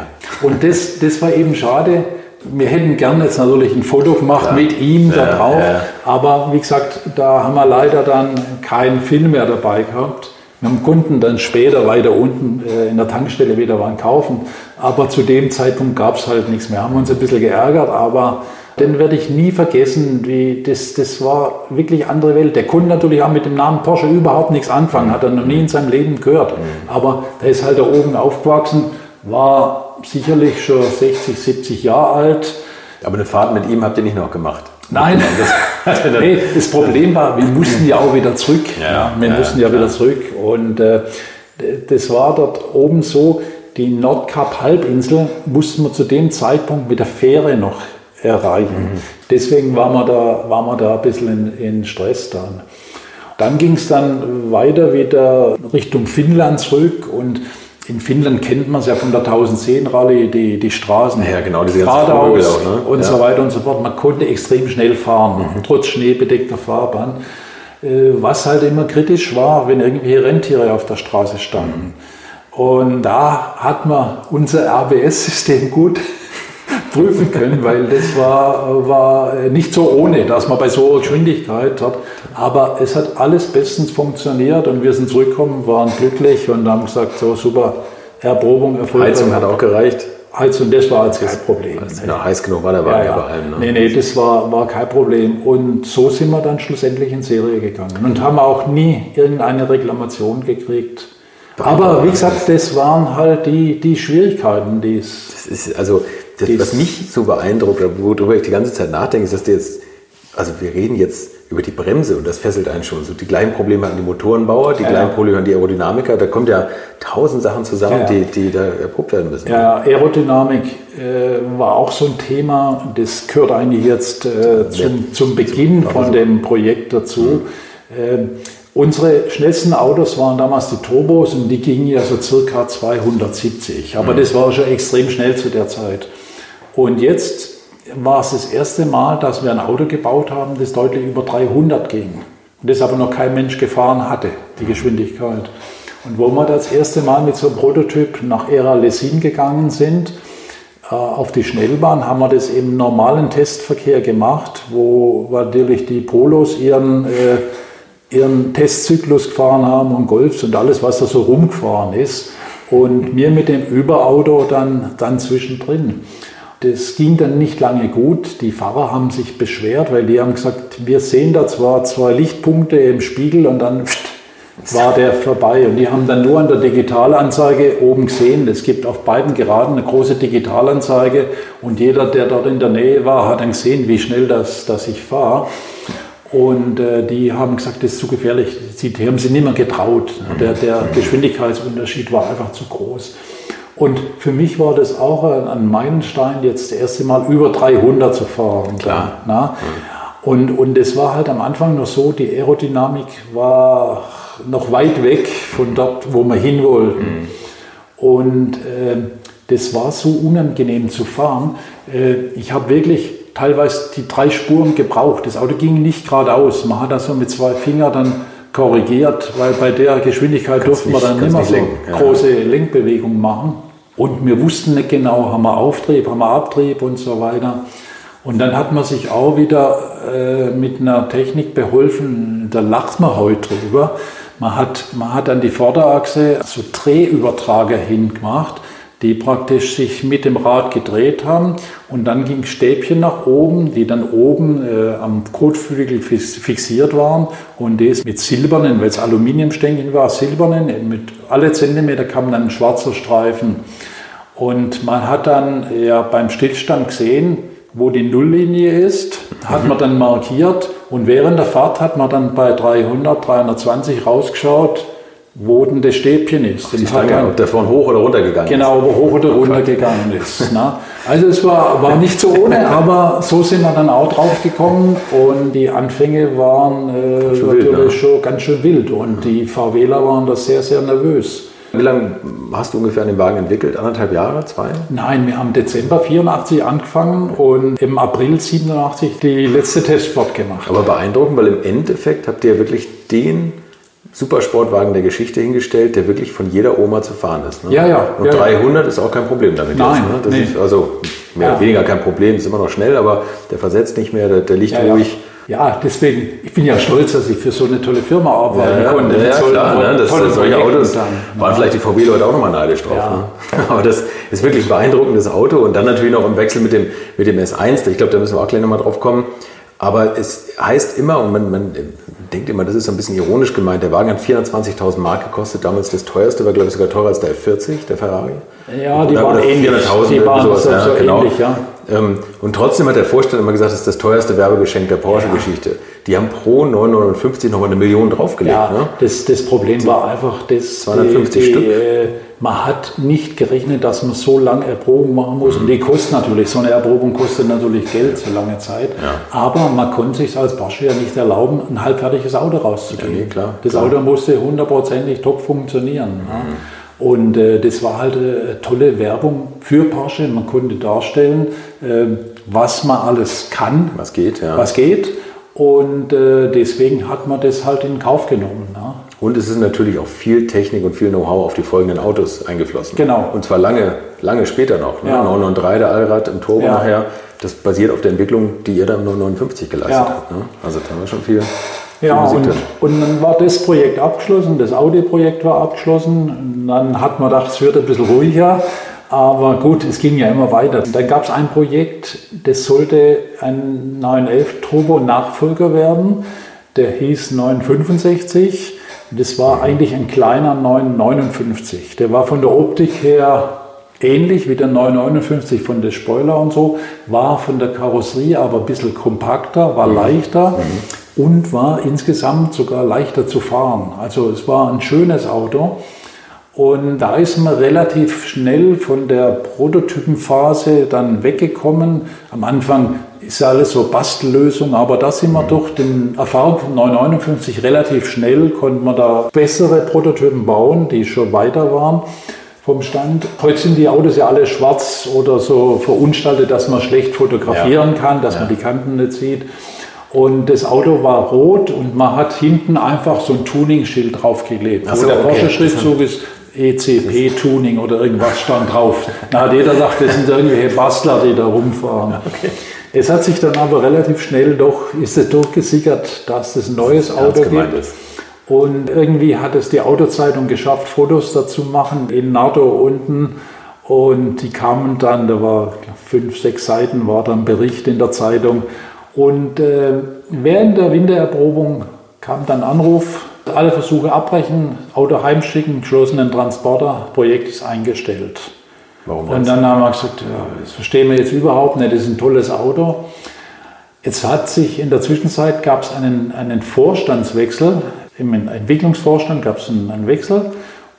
Und das, das war eben schade. Wir hätten gerne jetzt natürlich ein Foto gemacht ja. mit ihm da drauf, ja, aber wie gesagt, da haben wir leider dann keinen Film mehr dabei gehabt. Wir haben Kunden dann später weiter unten äh, in der Tankstelle wieder waren kaufen, aber zu dem Zeitpunkt gab es halt nichts mehr. Haben uns ein bisschen geärgert, aber den werde ich nie vergessen. Wie das, das war wirklich andere Welt. Der konnte natürlich auch mit dem Namen Porsche überhaupt nichts anfangen, hat er noch nie in seinem Leben gehört. Aber der ist halt da oben aufgewachsen, war sicherlich schon 60, 70 Jahre alt. Aber eine Fahrt mit ihm habt ihr nicht noch gemacht? Nein, das, nee, das Problem war, wir mussten ja auch wieder zurück. Ja, wir ja, mussten ja klar. wieder zurück. Und äh, das war dort oben so, die Nordkap-Halbinsel mussten wir zu dem Zeitpunkt mit der Fähre noch erreichen. Mhm. Deswegen waren wir, da, waren wir da ein bisschen in, in Stress dann. Dann ging es dann weiter wieder Richtung Finnland zurück und in Finnland kennt man es ja von der 1010-Rallye, die, die Straßen. Ja, genau, diese geradeaus auch, ne? und ja. so weiter und so fort. Man konnte extrem schnell fahren, mhm. trotz schneebedeckter Fahrbahn. Äh, was halt immer kritisch war, wenn irgendwelche Rentiere auf der Straße standen. Und da hat man unser RBS-System gut prüfen können, weil das war, war nicht so ohne, dass man bei so einer Geschwindigkeit hat. Aber es hat alles bestens funktioniert und wir sind zurückgekommen, waren glücklich und haben gesagt, so super, Erprobung erfolgreich. Heizung hat auch gereicht. Heizung, das war jetzt kein Problem. Also, nee. heiß genug war der Wagen ja, ja. bei allem. Ne? Nee, nee, das war, war kein Problem. Und so sind wir dann schlussendlich in Serie gegangen und haben auch nie irgendeine Reklamation gekriegt. Aber wie gesagt, das waren halt die, die Schwierigkeiten, die es. Das ist also das, was mich so beeindruckt, worüber ich die ganze Zeit nachdenke, ist, dass du jetzt, also wir reden jetzt über die Bremse und das fesselt einen schon. So die gleichen Probleme an die Motorenbauer, die ja, gleichen Probleme an die Aerodynamiker. Da kommt ja tausend Sachen zusammen, ja, die, die da erprobt werden müssen. Ja, Aerodynamik äh, war auch so ein Thema. Das gehört eigentlich jetzt äh, zum, zum Beginn von dem Projekt dazu. Mhm. Äh, Unsere schnellsten Autos waren damals die Turbos und die gingen ja so circa 270. Aber mhm. das war schon extrem schnell zu der Zeit. Und jetzt war es das erste Mal, dass wir ein Auto gebaut haben, das deutlich über 300 ging. Und das aber noch kein Mensch gefahren hatte, die Geschwindigkeit. Und wo wir das erste Mal mit so einem Prototyp nach Era Lesin gegangen sind, äh, auf die Schnellbahn, haben wir das im normalen Testverkehr gemacht, wo natürlich die Polos ihren äh, ihren Testzyklus gefahren haben und Golfs und alles, was da so rumgefahren ist. Und mir mit dem Überauto dann, dann zwischendrin. Das ging dann nicht lange gut. Die Fahrer haben sich beschwert, weil die haben gesagt, wir sehen da zwar zwei Lichtpunkte im Spiegel und dann war der vorbei. Und die haben dann nur an der Digitalanzeige oben gesehen, es gibt auf beiden Geraden eine große Digitalanzeige und jeder, der dort in der Nähe war, hat dann gesehen, wie schnell das, das ich fahre. Und äh, die haben gesagt, das ist zu gefährlich. Die haben sie nicht mehr getraut. Der, der Geschwindigkeitsunterschied war einfach zu groß. Und für mich war das auch ein Meilenstein, jetzt das erste Mal über 300 zu fahren. Klar. Na? Und, und es war halt am Anfang noch so, die Aerodynamik war noch weit weg von dort, wo wir hin wollten. Mhm. Und äh, das war so unangenehm zu fahren. Äh, ich habe wirklich teilweise die drei Spuren gebraucht. Das Auto ging nicht geradeaus. Man hat also mit zwei Fingern dann korrigiert, weil bei der Geschwindigkeit durften wir dann nicht mehr so ja. große Lenkbewegungen machen. Und wir wussten nicht genau, haben wir Auftrieb, haben wir Abtrieb und so weiter. Und dann hat man sich auch wieder äh, mit einer Technik beholfen, da lacht man heute drüber. Man hat, man hat an die Vorderachse so Drehübertrager hingemacht die praktisch sich mit dem Rad gedreht haben. Und dann ging Stäbchen nach oben, die dann oben äh, am Kotflügel fixiert waren. Und das mit silbernen, weil es Aluminiumstängchen war, silbernen, mit alle Zentimeter kam dann ein schwarzer Streifen. Und man hat dann ja beim Stillstand gesehen, wo die Nulllinie ist, hat man dann markiert. Und während der Fahrt hat man dann bei 300, 320 rausgeschaut, wo denn das Stäbchen ist. Die Stange, ob der von hoch oder runter gegangen genau, ist. Genau, hoch oder runter gegangen ist. Ne? Also es war, war nicht so ohne, aber so sind wir dann auch drauf gekommen und die Anfänge waren äh, natürlich wild, ne? schon ganz schön wild und die VWler waren da sehr, sehr nervös. Wie lange hast du ungefähr an dem Wagen entwickelt? Anderthalb Jahre? Zwei? Nein, wir haben Dezember 84 angefangen und im April 87 die letzte Testfahrt gemacht. Aber beeindruckend, weil im Endeffekt habt ihr wirklich den Supersportwagen der Geschichte hingestellt, der wirklich von jeder Oma zu fahren ist. Ne? Ja, ja. Und ja, 300 ja. ist auch kein Problem damit. Nein, jetzt, ne? Das nee. ist also mehr ja. oder weniger kein Problem, ist immer noch schnell, aber der versetzt nicht mehr, der, der liegt ja, ruhig. Ja, deswegen, ich bin ja stolz, dass ich für so eine tolle Firma arbeiten ja, konnte. Ja, klar, ne? das, solche Projekten Autos dann, waren vielleicht die VW-Leute auch nochmal neidisch drauf. Ne? Aber das ist wirklich ein beeindruckendes Auto und dann natürlich noch im Wechsel mit dem, mit dem S1, ich glaube, da müssen wir auch gleich nochmal drauf kommen. Aber es heißt immer, und man, man denkt immer, das ist ein bisschen ironisch gemeint, der Wagen hat 420.000 Mark gekostet, damals das teuerste, war glaube ich sogar teurer als der F40, der Ferrari. Ja, die oder, waren ähnlich. Die waren sowas, so, ja, genau. ähnlich, ja. Ähm, und trotzdem hat der Vorstand immer gesagt, das ist das teuerste Werbegeschenk der Porsche-Geschichte. Ja. Die haben pro 950 nochmal eine Million draufgelegt. Ja, ne? das, das Problem war einfach, dass 250 die, Stück. Äh, man hat nicht gerechnet, dass man so lange Erprobung machen muss. Mhm. Und die kostet natürlich, so eine Erprobung kostet natürlich Geld, so lange Zeit. Ja. Aber man konnte sich als Porsche ja nicht erlauben, ein halbfertiges Auto rauszugeben. Ja, klar, das klar. Auto musste hundertprozentig top funktionieren. Mhm. Ja. Und äh, das war halt eine tolle Werbung für Porsche. Man konnte darstellen, äh, was man alles kann. Was geht, ja. Was geht. Und äh, deswegen hat man das halt in Kauf genommen. Ne? Und es ist natürlich auch viel Technik und viel Know-how auf die folgenden Autos eingeflossen. Genau. Und zwar lange, lange später noch. Ne? Ja. 993, der Allrad im Turbo ja. nachher. Das basiert auf der Entwicklung, die ihr dann im 959 geleistet ja. habt. Ne? Also da haben wir schon viel. Ja, und, und, dann war das Projekt abgeschlossen, das Audi-Projekt war abgeschlossen. Und dann hat man gedacht, es wird ein bisschen ruhiger. Aber gut, es ging ja immer weiter. Dann gab es ein Projekt, das sollte ein 911 Turbo-Nachfolger werden. Der hieß 965. Das war eigentlich ein kleiner 959. Der war von der Optik her ähnlich wie der 959 von der Spoiler und so, war von der Karosserie aber ein bisschen kompakter, war mhm. leichter mhm. und war insgesamt sogar leichter zu fahren. Also es war ein schönes Auto. Und da ist man relativ schnell von der Prototypenphase dann weggekommen. Am Anfang ist ja alles so Bastellösung, aber da sind wir durch den Erfahrung von 959 relativ schnell, konnten wir da bessere Prototypen bauen, die schon weiter waren vom Stand. Heute sind die Autos ja alle schwarz oder so verunstaltet, dass man schlecht fotografieren ja. kann, dass ja. man die Kanten nicht sieht. Und das Auto war rot und man hat hinten einfach so ein Tuning-Schild draufgeklebt, so, wo der okay. Porsche-Schriftzug ist ECP-Tuning oder irgendwas stand drauf. Da hat jeder gesagt, das sind irgendwelche Bastler, die da rumfahren. Okay. Es hat sich dann aber relativ schnell doch, ist es durchgesickert, dass es ein neues Auto gibt. Ist. Und irgendwie hat es die Autozeitung geschafft, Fotos dazu machen in NATO unten. Und die kamen dann, da war fünf, sechs Seiten, war dann Bericht in der Zeitung. Und äh, während der Wintererprobung kam dann Anruf, alle Versuche abbrechen, Auto heimschicken, geschlossenen Transporter, Projekt ist eingestellt. Warum und dann haben wir gesagt, ja, das verstehen wir jetzt überhaupt nicht, das ist ein tolles Auto. Jetzt hat sich in der Zwischenzeit gab es einen, einen Vorstandswechsel, im Entwicklungsvorstand gab es einen, einen Wechsel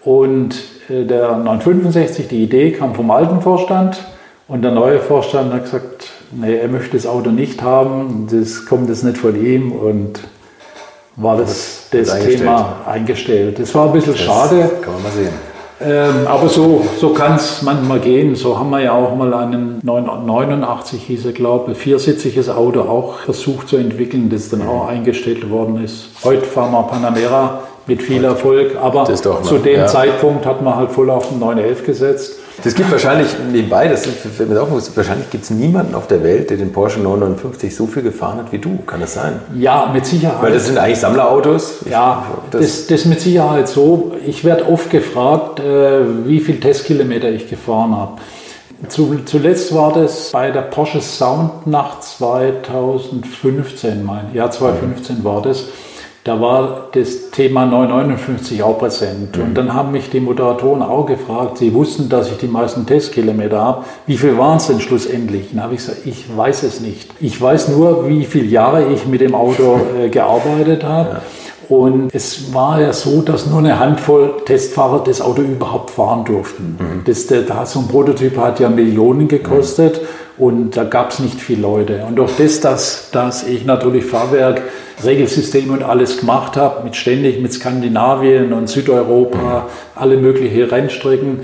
und äh, der 965, die Idee kam vom alten Vorstand und der neue Vorstand hat gesagt, nee, er möchte das Auto nicht haben, das kommt jetzt nicht von ihm und war das, das, das Thema eingestellt. Das war ein bisschen das schade. Kann man mal sehen. Ähm, aber so, so kann es manchmal gehen. So haben wir ja auch mal einen 989 hieß er, glaube ich, viersitziges Auto auch versucht zu entwickeln, das dann auch eingestellt worden ist. Heute fahren wir Panamera mit viel Erfolg, aber zu dem ja. Zeitpunkt hat man halt voll auf den 911 gesetzt. Das gibt wahrscheinlich nebenbei, das fällt mir auch wahrscheinlich gibt es niemanden auf der Welt, der den Porsche 959 so viel gefahren hat wie du. Kann das sein? Ja, mit Sicherheit. Weil das sind eigentlich Sammlerautos. Ja, das, das, das mit Sicherheit so. Ich werde oft gefragt, äh, wie viele Testkilometer ich gefahren habe. Zuletzt war das bei der Porsche Soundnacht 2015, mein Jahr 2015 war das da war das Thema 959 auch präsent. Mhm. Und dann haben mich die Moderatoren auch gefragt, sie wussten, dass ich die meisten Testkilometer habe. Wie viel waren es denn schlussendlich? Dann habe ich gesagt, ich weiß es nicht. Ich weiß nur, wie viele Jahre ich mit dem Auto äh, gearbeitet habe. Ja. Und es war ja so, dass nur eine Handvoll Testfahrer das Auto überhaupt fahren durften. Mhm. Das, der, so ein Prototyp hat ja Millionen gekostet. Mhm. Und da gab es nicht viele Leute. Und durch das, dass, dass ich natürlich Fahrwerk, Regelsystem und alles gemacht habe, mit ständig mit Skandinavien und Südeuropa, alle möglichen Rennstrecken,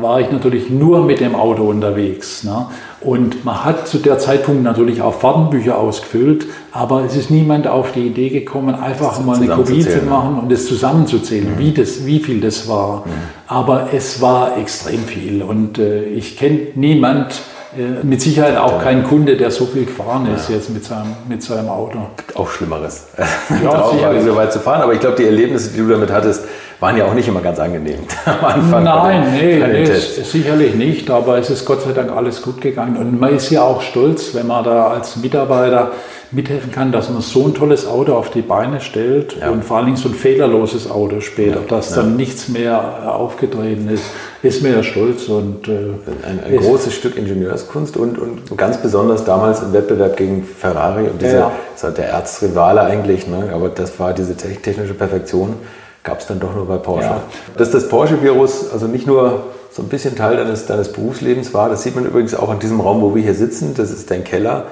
war ich natürlich nur mit dem Auto unterwegs. Ne? Und man hat zu der Zeitpunkt natürlich auch Fahrtenbücher ausgefüllt, aber es ist niemand auf die Idee gekommen, einfach mal eine Kopie zu machen und es zusammenzuzählen, mhm. wie, das, wie viel das war. Mhm. Aber es war extrem viel und äh, ich kenne niemand, äh, mit Sicherheit auch kein Kunde, der so viel gefahren ist ja. jetzt mit seinem, mit seinem Auto. Auch Schlimmeres. Ja, sicherlich. so weit zu fahren. Aber ich glaube, die Erlebnisse, die du damit hattest, waren ja auch nicht immer ganz angenehm am Anfang. Nein, nee, nee sicherlich nicht. Aber es ist Gott sei Dank alles gut gegangen. Und man ist ja auch stolz, wenn man da als Mitarbeiter mithelfen kann, dass man so ein tolles Auto auf die Beine stellt ja. und vor allen Dingen so ein fehlerloses Auto später, ja, dass dann nichts mehr aufgetreten ist, ist mir ja stolz. Und, äh, ein, ein großes Stück Ingenieurskunst und, und ganz besonders damals im Wettbewerb gegen Ferrari und diese, das war der Erzrivale eigentlich, ne? aber das war diese technische Perfektion, gab es dann doch nur bei Porsche. Dass das Porsche-Virus also nicht nur so ein bisschen Teil deines, deines Berufslebens war. Das sieht man übrigens auch in diesem Raum, wo wir hier sitzen. Das ist dein Keller.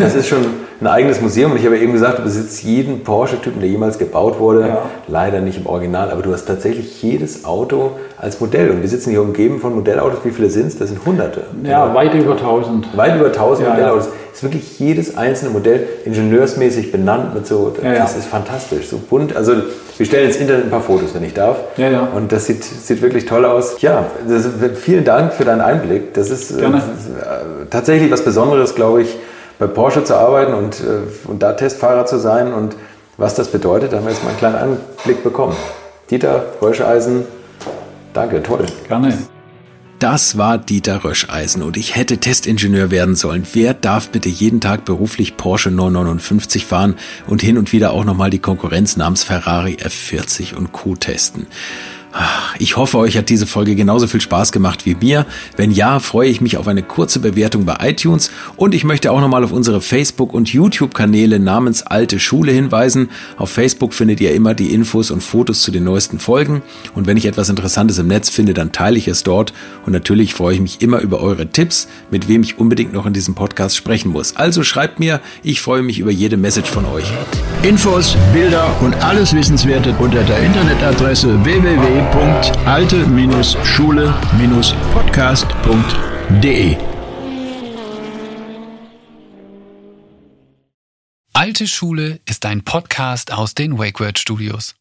Das ist schon ein eigenes Museum. Und ich habe eben gesagt, du besitzt jeden Porsche-Typen, der jemals gebaut wurde. Ja. Leider nicht im Original, aber du hast tatsächlich jedes Auto als Modell. Und wir sitzen hier umgeben von Modellautos. Wie viele sind es? Das sind Hunderte. Ja, oder? weit über 1000. Weit über 1000 ja, Modellautos. Ja. Ist wirklich jedes einzelne Modell ingenieursmäßig benannt mit so. Das ist fantastisch. So bunt. Also wir stellen ins Internet ein paar Fotos, wenn ich darf. Ja, ja. Und das sieht, sieht wirklich toll aus. Ja, das, vielen Dank für deinen Einblick. Das ist äh, tatsächlich was Besonderes, glaube ich, bei Porsche zu arbeiten und, äh, und da Testfahrer zu sein. Und was das bedeutet, da haben wir jetzt mal einen kleinen Einblick bekommen. Dieter Röscheisen, danke, toll. Gerne. Das war Dieter Röscheisen und ich hätte Testingenieur werden sollen. Wer darf bitte jeden Tag beruflich Porsche 959 fahren und hin und wieder auch nochmal die Konkurrenz namens Ferrari F40 und Q testen? Ich hoffe, euch hat diese Folge genauso viel Spaß gemacht wie mir. Wenn ja, freue ich mich auf eine kurze Bewertung bei iTunes und ich möchte auch nochmal auf unsere Facebook- und YouTube-Kanäle namens Alte Schule hinweisen. Auf Facebook findet ihr immer die Infos und Fotos zu den neuesten Folgen und wenn ich etwas Interessantes im Netz finde, dann teile ich es dort und natürlich freue ich mich immer über eure Tipps, mit wem ich unbedingt noch in diesem Podcast sprechen muss. Also schreibt mir, ich freue mich über jede Message von euch. Infos, Bilder und alles Wissenswerte unter der Internetadresse www www.alte-schule-podcast.de Alte Schule ist ein Podcast aus den WakeWord Studios.